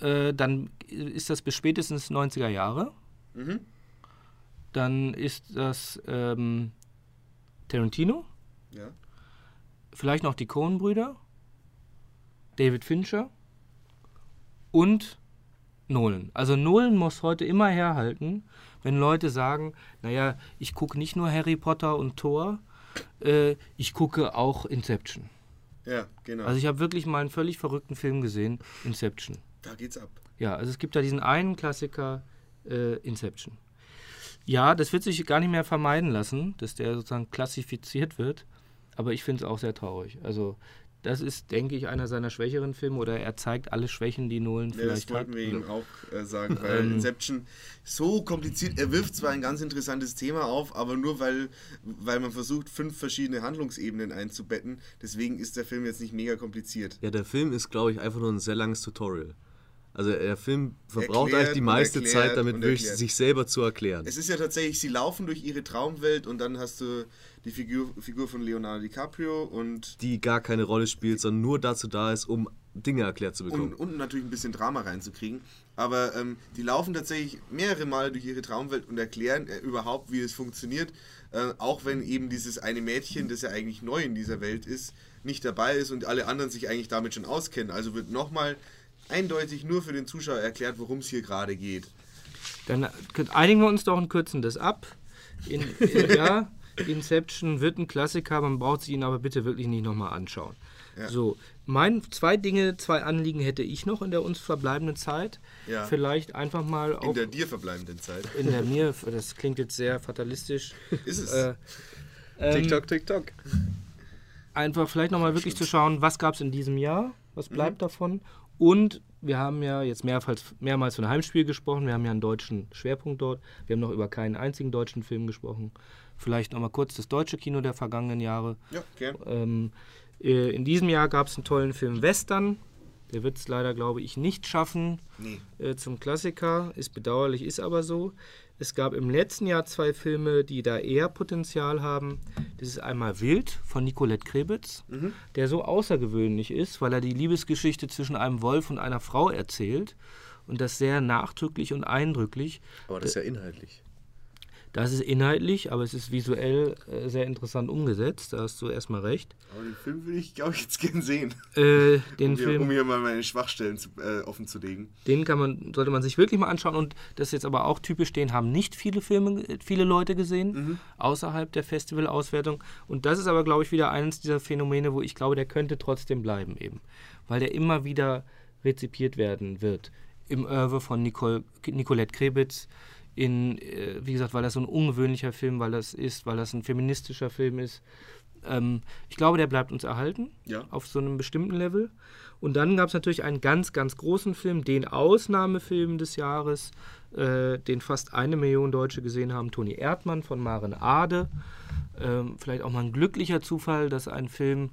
äh, dann ist das bis spätestens 90er Jahre. Mhm. Dann ist das ähm, Tarantino. Ja. Vielleicht noch die Coen-Brüder. David Fincher. Und Nolan. Also Nolan muss heute immer herhalten, wenn Leute sagen, naja, ich gucke nicht nur Harry Potter und Thor, äh, ich gucke auch Inception. Ja, genau. Also ich habe wirklich mal einen völlig verrückten Film gesehen, Inception. Da geht's ab. Ja, also es gibt da diesen einen Klassiker, äh, Inception. Ja, das wird sich gar nicht mehr vermeiden lassen, dass der sozusagen klassifiziert wird. Aber ich finde es auch sehr traurig. Also das ist, denke ich, einer seiner schwächeren Filme oder er zeigt alle Schwächen, die Nolan ja, vielleicht hat. Das wollten wir ihm auch äh, sagen, weil ähm, Inception so kompliziert, er wirft zwar ein ganz interessantes Thema auf, aber nur weil, weil man versucht, fünf verschiedene Handlungsebenen einzubetten, deswegen ist der Film jetzt nicht mega kompliziert. Ja, der Film ist, glaube ich, einfach nur ein sehr langes Tutorial. Also der Film verbraucht eigentlich die meiste Zeit damit, wirklich sich selber zu erklären. Es ist ja tatsächlich, sie laufen durch ihre Traumwelt und dann hast du die Figur, Figur von Leonardo DiCaprio und... Die gar keine Rolle spielt, sondern nur dazu da ist, um Dinge erklärt zu bekommen. Und, und natürlich ein bisschen Drama reinzukriegen. Aber ähm, die laufen tatsächlich mehrere Male durch ihre Traumwelt und erklären äh, überhaupt, wie es funktioniert. Äh, auch wenn eben dieses eine Mädchen, das ja eigentlich neu in dieser Welt ist, nicht dabei ist und alle anderen sich eigentlich damit schon auskennen. Also wird nochmal eindeutig nur für den Zuschauer erklärt, worum es hier gerade geht. Dann einigen wir uns doch und kürzen das ab. In, in, ja, Inception wird ein Klassiker, man braucht sich ihn aber bitte wirklich nicht nochmal anschauen. Ja. So, mein, zwei Dinge, zwei Anliegen hätte ich noch in der uns verbleibenden Zeit. Ja. Vielleicht einfach mal In der dir verbleibenden Zeit. In der mir, das klingt jetzt sehr fatalistisch. Ist es. Äh, ähm, TikTok, TikTok. Einfach vielleicht nochmal wirklich zu schauen, was gab es in diesem Jahr Was bleibt mhm. davon? Und wir haben ja jetzt mehrmals, mehrmals von Heimspiel gesprochen. Wir haben ja einen deutschen Schwerpunkt dort. Wir haben noch über keinen einzigen deutschen Film gesprochen. Vielleicht nochmal kurz das deutsche Kino der vergangenen Jahre. Ja, okay. Ähm, äh, in diesem Jahr gab es einen tollen Film Western. Der wird es leider, glaube ich, nicht schaffen nee. äh, zum Klassiker. Ist bedauerlich, ist aber so. Es gab im letzten Jahr zwei Filme, die da eher Potenzial haben. Das ist einmal Wild von Nicolette Krebitz, mhm. der so außergewöhnlich ist, weil er die Liebesgeschichte zwischen einem Wolf und einer Frau erzählt. Und das sehr nachdrücklich und eindrücklich. Aber das ist ja inhaltlich. Das ist inhaltlich, aber es ist visuell äh, sehr interessant umgesetzt. Da hast du erstmal recht. Aber den Film würde ich, glaube ich, jetzt gern sehen. Äh, den um, Film, hier, um hier mal meine Schwachstellen zu, äh, offen zu legen. Den kann man, sollte man sich wirklich mal anschauen. Und das ist jetzt aber auch typisch, den haben nicht viele Filme, viele Leute gesehen, mhm. außerhalb der Festivalauswertung. Und das ist aber, glaube ich, wieder eines dieser Phänomene, wo ich glaube, der könnte trotzdem bleiben eben. Weil der immer wieder rezipiert werden wird. Im Erwe von Nicole, Nicolette Krebitz, in, äh, wie gesagt, weil das so ein ungewöhnlicher Film, weil das ist, weil das ein feministischer Film ist. Ähm, ich glaube, der bleibt uns erhalten ja. auf so einem bestimmten Level. Und dann gab es natürlich einen ganz, ganz großen Film, den Ausnahmefilm des Jahres, äh, den fast eine Million Deutsche gesehen haben, Toni Erdmann von Maren Ade. Ähm, vielleicht auch mal ein glücklicher Zufall, dass ein Film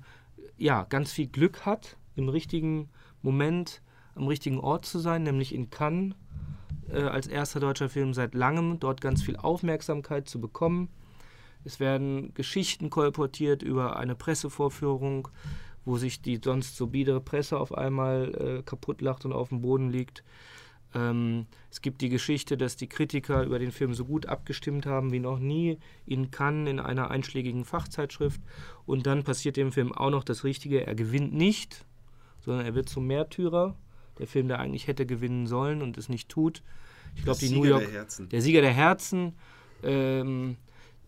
ja ganz viel Glück hat, im richtigen Moment am richtigen Ort zu sein, nämlich in Cannes äh, als erster deutscher Film seit langem, dort ganz viel Aufmerksamkeit zu bekommen. Es werden Geschichten kolportiert über eine Pressevorführung, wo sich die sonst so biedere Presse auf einmal äh, kaputtlacht und auf dem Boden liegt. Ähm, es gibt die Geschichte, dass die Kritiker über den Film so gut abgestimmt haben wie noch nie in Cannes in einer einschlägigen Fachzeitschrift. Und dann passiert dem Film auch noch das Richtige. Er gewinnt nicht, sondern er wird zum Märtyrer der Film, der eigentlich hätte gewinnen sollen und es nicht tut. Ich glaube, die New York, der, der, Sieger der Herzen. Ähm,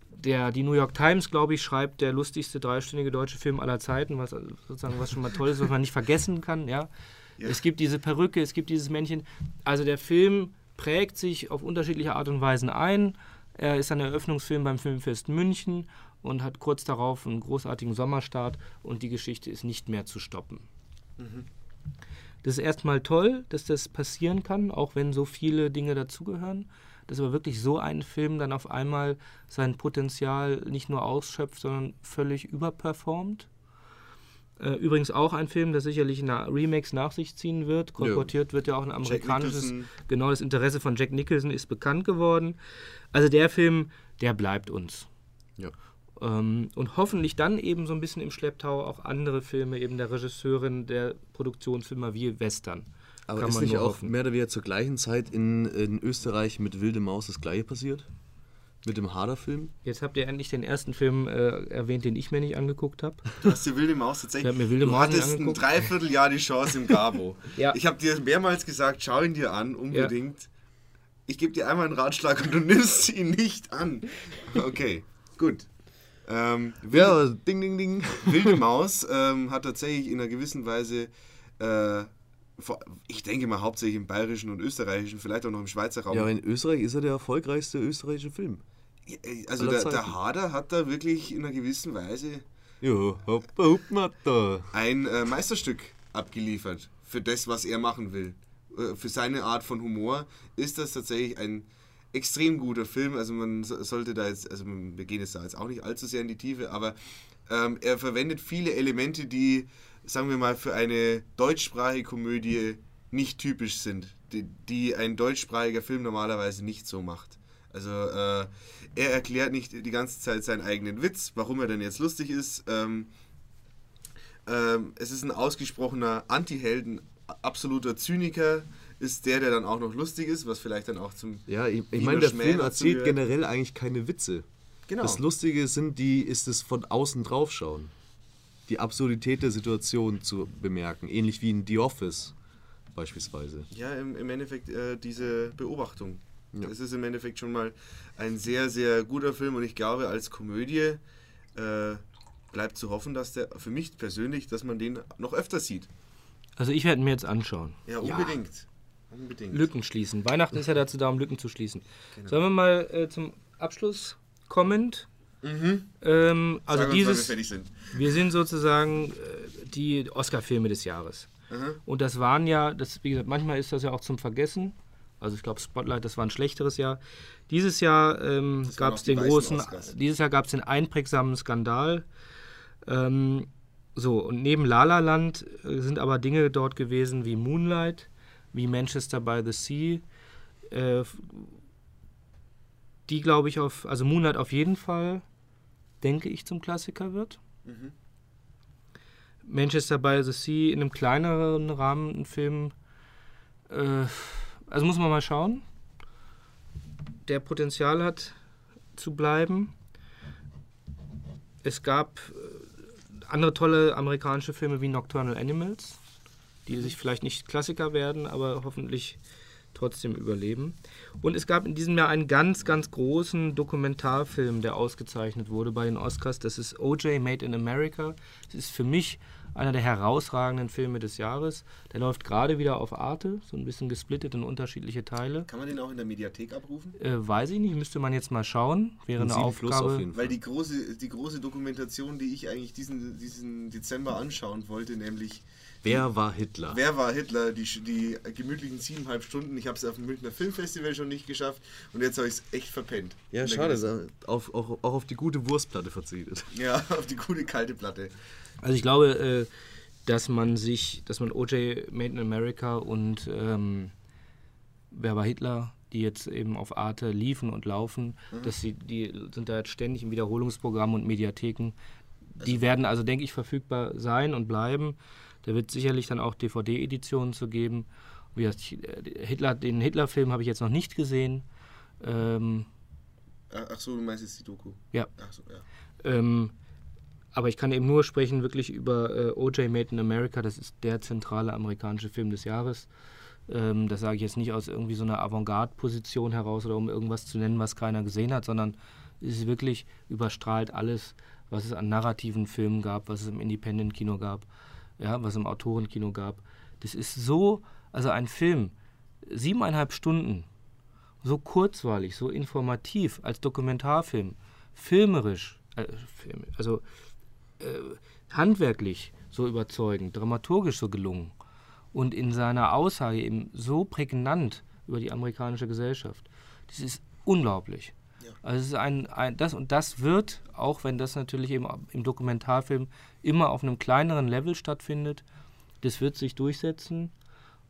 der, die New York Times, glaube ich, schreibt der lustigste dreistündige deutsche Film aller Zeiten, was sozusagen was schon mal toll ist, was man nicht vergessen kann. Ja? ja. Es gibt diese Perücke, es gibt dieses Männchen. Also der Film prägt sich auf unterschiedliche Art und Weisen ein. Er ist ein Eröffnungsfilm beim Filmfest München und hat kurz darauf einen großartigen Sommerstart und die Geschichte ist nicht mehr zu stoppen. Mhm. Das ist erstmal toll, dass das passieren kann, auch wenn so viele Dinge dazugehören. Dass aber wirklich so ein Film dann auf einmal sein Potenzial nicht nur ausschöpft, sondern völlig überperformt. Äh, übrigens auch ein Film, der sicherlich eine Remakes nach sich ziehen wird. Kolportiert ja. wird ja auch ein amerikanisches. Genau, das Interesse von Jack Nicholson ist bekannt geworden. Also der Film, der bleibt uns. Ja. Ähm, und hoffentlich dann eben so ein bisschen im Schlepptau auch andere Filme eben der Regisseurin der Produktionsfilme wie Western. Aber ist nicht auch hoffen. mehr oder weniger zur gleichen Zeit in, in Österreich mit Wilde Maus das gleiche passiert? Mit dem Harder-Film? Jetzt habt ihr endlich den ersten Film äh, erwähnt, den ich mir nicht angeguckt habe. Du hast die Wilde Maus tatsächlich. Ich mir Wilde du Maus hattest ein Dreivierteljahr die Chance im Gabo. ja. Ich habe dir mehrmals gesagt, schau ihn dir an, unbedingt. Ja. Ich gebe dir einmal einen Ratschlag und du nimmst ihn nicht an. Okay, gut. Ähm, wilde, ja, ding, ding, ding. Wilde Maus ähm, hat tatsächlich in einer gewissen Weise, äh, ich denke mal hauptsächlich im bayerischen und österreichischen, vielleicht auch noch im Schweizer Raum. Ja, in Österreich ist er der erfolgreichste österreichische Film. Äh, also der, der, Hader hat da wirklich in einer gewissen Weise ja, hopp, hopp, ein äh, Meisterstück abgeliefert für das, was er machen will. Äh, für seine Art von Humor ist das tatsächlich ein extrem guter Film. Also man sollte da jetzt, also wir gehen jetzt da jetzt auch nicht allzu sehr in die Tiefe, aber ähm, er verwendet viele Elemente, die, sagen wir mal, für eine deutschsprachige Komödie nicht typisch sind, die, die ein deutschsprachiger Film normalerweise nicht so macht. Also äh, er erklärt nicht die ganze Zeit seinen eigenen Witz, warum er denn jetzt lustig ist. Ähm, ähm, es ist ein ausgesprochener Anti-Helden, absoluter Zyniker, ist der, der dann auch noch lustig ist, was vielleicht dann auch zum. Ja, ich, ich meine, der Film erzählt generell eigentlich keine Witze. Genau. Das Lustige sind die, ist es von außen draufschauen. Die Absurdität der Situation zu bemerken, ähnlich wie in The Office beispielsweise. Ja, im, im Endeffekt äh, diese Beobachtung. Ja. Es ist im Endeffekt schon mal ein sehr, sehr guter Film und ich glaube, als Komödie äh, bleibt zu hoffen, dass der für mich persönlich, dass man den noch öfter sieht. Also ich werde mir jetzt anschauen. Ja, unbedingt. Unbedingt. Lücken schließen. Weihnachten ist ja dazu da, um Lücken zu schließen. Genau. Sollen wir mal äh, zum Abschluss kommen? Mhm. Ähm, also Sag dieses, wir, sind. wir sind sozusagen äh, die Oscar-Filme des Jahres. Mhm. Und das waren ja, das, wie gesagt, manchmal ist das ja auch zum Vergessen. Also ich glaube, Spotlight, das war ein schlechteres Jahr. Dieses Jahr ähm, gab es den großen, Oscars. dieses Jahr gab es den einprägsamen Skandal. Ähm, so, und neben La La Land äh, sind aber Dinge dort gewesen wie Moonlight, wie Manchester by the Sea, äh, die glaube ich auf, also Moonlight auf jeden Fall, denke ich, zum Klassiker wird. Mhm. Manchester by the Sea in einem kleineren Rahmen ein Film. Äh, also muss man mal schauen. Der Potenzial hat zu bleiben. Es gab äh, andere tolle amerikanische Filme wie Nocturnal Animals, die sich vielleicht nicht Klassiker werden, aber hoffentlich trotzdem überleben. Und es gab in diesem Jahr einen ganz, ganz großen Dokumentarfilm, der ausgezeichnet wurde bei den Oscars. Das ist OJ Made in America. Das ist für mich einer der herausragenden Filme des Jahres. Der läuft gerade wieder auf Arte, so ein bisschen gesplittet in unterschiedliche Teile. Kann man den auch in der Mediathek abrufen? Äh, weiß ich nicht, müsste man jetzt mal schauen. Wäre eine Aufgabe. Auf Weil die große, die große Dokumentation, die ich eigentlich diesen, diesen Dezember anschauen wollte, nämlich Wer war Hitler? Wer war Hitler? Die, die gemütlichen siebeneinhalb Stunden. Ich habe es auf dem Münchner Filmfestival schon nicht geschafft und jetzt habe ich es echt verpennt. Ja, schade. Auf, auch, auch auf die gute Wurstplatte verzichtet. Ja, auf die gute kalte Platte. Also ich glaube, äh, dass man sich, dass man OJ Made in America und ähm, Wer war Hitler, die jetzt eben auf Arte liefen und laufen, mhm. dass sie, die sind da jetzt ständig im Wiederholungsprogramm und Mediatheken. Die also, werden also, denke ich, verfügbar sein und bleiben. Da wird sicherlich dann auch DVD-Editionen zu geben. Wie heißt, Hitler, den Hitler-Film habe ich jetzt noch nicht gesehen. Ähm, Ach so, du meinst jetzt die Doku? Ja. Ach so, ja. Ähm, aber ich kann eben nur sprechen wirklich über äh, OJ Made in America. Das ist der zentrale amerikanische Film des Jahres. Ähm, das sage ich jetzt nicht aus irgendwie so einer Avantgarde-Position heraus oder um irgendwas zu nennen, was keiner gesehen hat, sondern es ist wirklich überstrahlt alles, was es an narrativen Filmen gab, was es im Independent-Kino gab, ja, was im Autorenkino gab. Das ist so, also ein Film, siebeneinhalb Stunden, so kurzweilig, so informativ als Dokumentarfilm, filmerisch, äh, also äh, handwerklich so überzeugend, dramaturgisch so gelungen und in seiner Aussage eben so prägnant über die amerikanische Gesellschaft. Das ist unglaublich. Ja. Also es ist ein, ein, das und das wird, auch wenn das natürlich eben im Dokumentarfilm immer auf einem kleineren Level stattfindet, das wird sich durchsetzen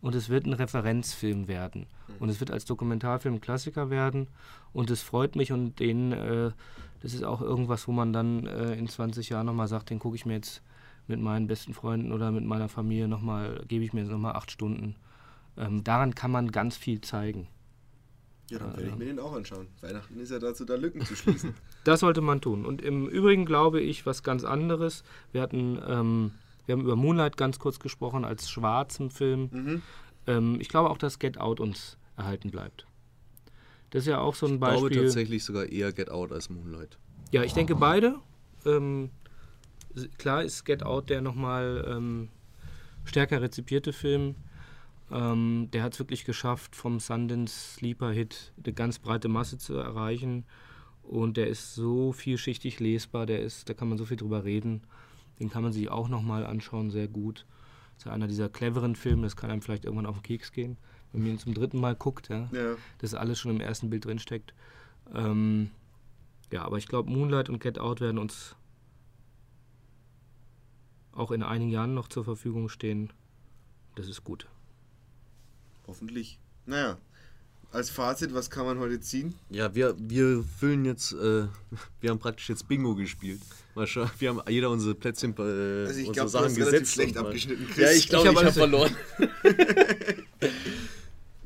und es wird ein Referenzfilm werden. Und es wird als Dokumentarfilm Klassiker werden. Und es freut mich und den, äh, das ist auch irgendwas, wo man dann äh, in 20 Jahren nochmal sagt, den gucke ich mir jetzt mit meinen besten Freunden oder mit meiner Familie nochmal, gebe ich mir jetzt nochmal acht Stunden. Ähm, daran kann man ganz viel zeigen. Ja, dann werde ich mir den auch anschauen. Weihnachten ist ja dazu da, Lücken zu schließen. das sollte man tun. Und im Übrigen glaube ich was ganz anderes. Wir hatten ähm, wir haben über Moonlight ganz kurz gesprochen als schwarzen Film. Mhm. Ähm, ich glaube auch, dass Get Out uns erhalten bleibt. Das ist ja auch so ein ich Beispiel. Ich glaube tatsächlich sogar eher Get Out als Moonlight. Ja, ich denke beide. Ähm, klar ist Get Out der nochmal ähm, stärker rezipierte Film. Ähm, der hat es wirklich geschafft, vom Sundance Sleeper Hit eine ganz breite Masse zu erreichen. Und der ist so vielschichtig lesbar, der ist, da kann man so viel drüber reden. Den kann man sich auch nochmal anschauen, sehr gut. Das ist ja einer dieser cleveren Filme, das kann einem vielleicht irgendwann auf den Keks gehen, wenn man ihn zum dritten Mal guckt, ja, ja. dass alles schon im ersten Bild drinsteckt. Ähm, ja, aber ich glaube, Moonlight und Get Out werden uns auch in einigen Jahren noch zur Verfügung stehen. Das ist gut. Hoffentlich. Naja, als Fazit, was kann man heute ziehen? Ja, wir, wir füllen jetzt, äh, wir haben praktisch jetzt Bingo gespielt. Mal schauen, wir haben jeder unsere Plätzchen, äh, also ich glaube, Sachen du hast gesetzt. schlecht abgeschnitten, Chris. Ja, ich glaube, ich, ich habe verloren.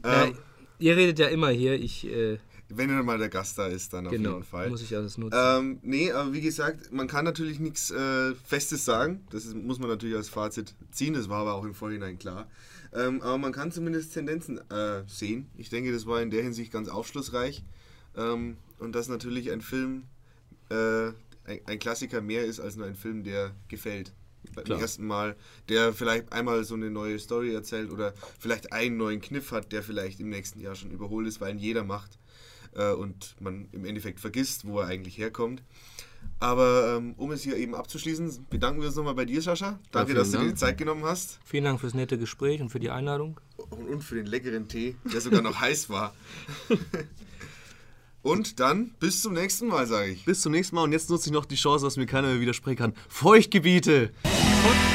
ja, ähm, ihr redet ja immer hier, ich... Äh, wenn dann mal der Gast da ist, dann genau, auf jeden Fall. muss ich alles nutzen. Ähm, nee, aber wie gesagt, man kann natürlich nichts äh, Festes sagen. Das ist, muss man natürlich als Fazit ziehen. Das war aber auch im Vorhinein klar. Ähm, aber man kann zumindest Tendenzen äh, sehen. Ich denke, das war in der Hinsicht ganz aufschlussreich. Ähm, und dass natürlich ein Film äh, ein, ein, Klassiker mehr ist als nur ein Film, der gefällt. Beim Klar. ersten Mal, der vielleicht einmal so eine neue Story erzählt oder vielleicht einen neuen Kniff hat, der vielleicht im nächsten Jahr schon überholt ist, weil ihn jeder macht äh, und man im Endeffekt vergisst, wo er eigentlich herkommt. Aber ähm, um es hier eben abzuschließen, bedanken wir uns nochmal bei dir, Sascha. Danke, ja, dass du dir die Zeit genommen hast. Vielen Dank fürs nette Gespräch und für die Einladung. Und, und für den leckeren Tee, der sogar noch heiß war. Und dann bis zum nächsten Mal, sage ich. Bis zum nächsten Mal. Und jetzt nutze ich noch die Chance, dass mir keiner mehr widersprechen kann. Feuchtgebiete! Feucht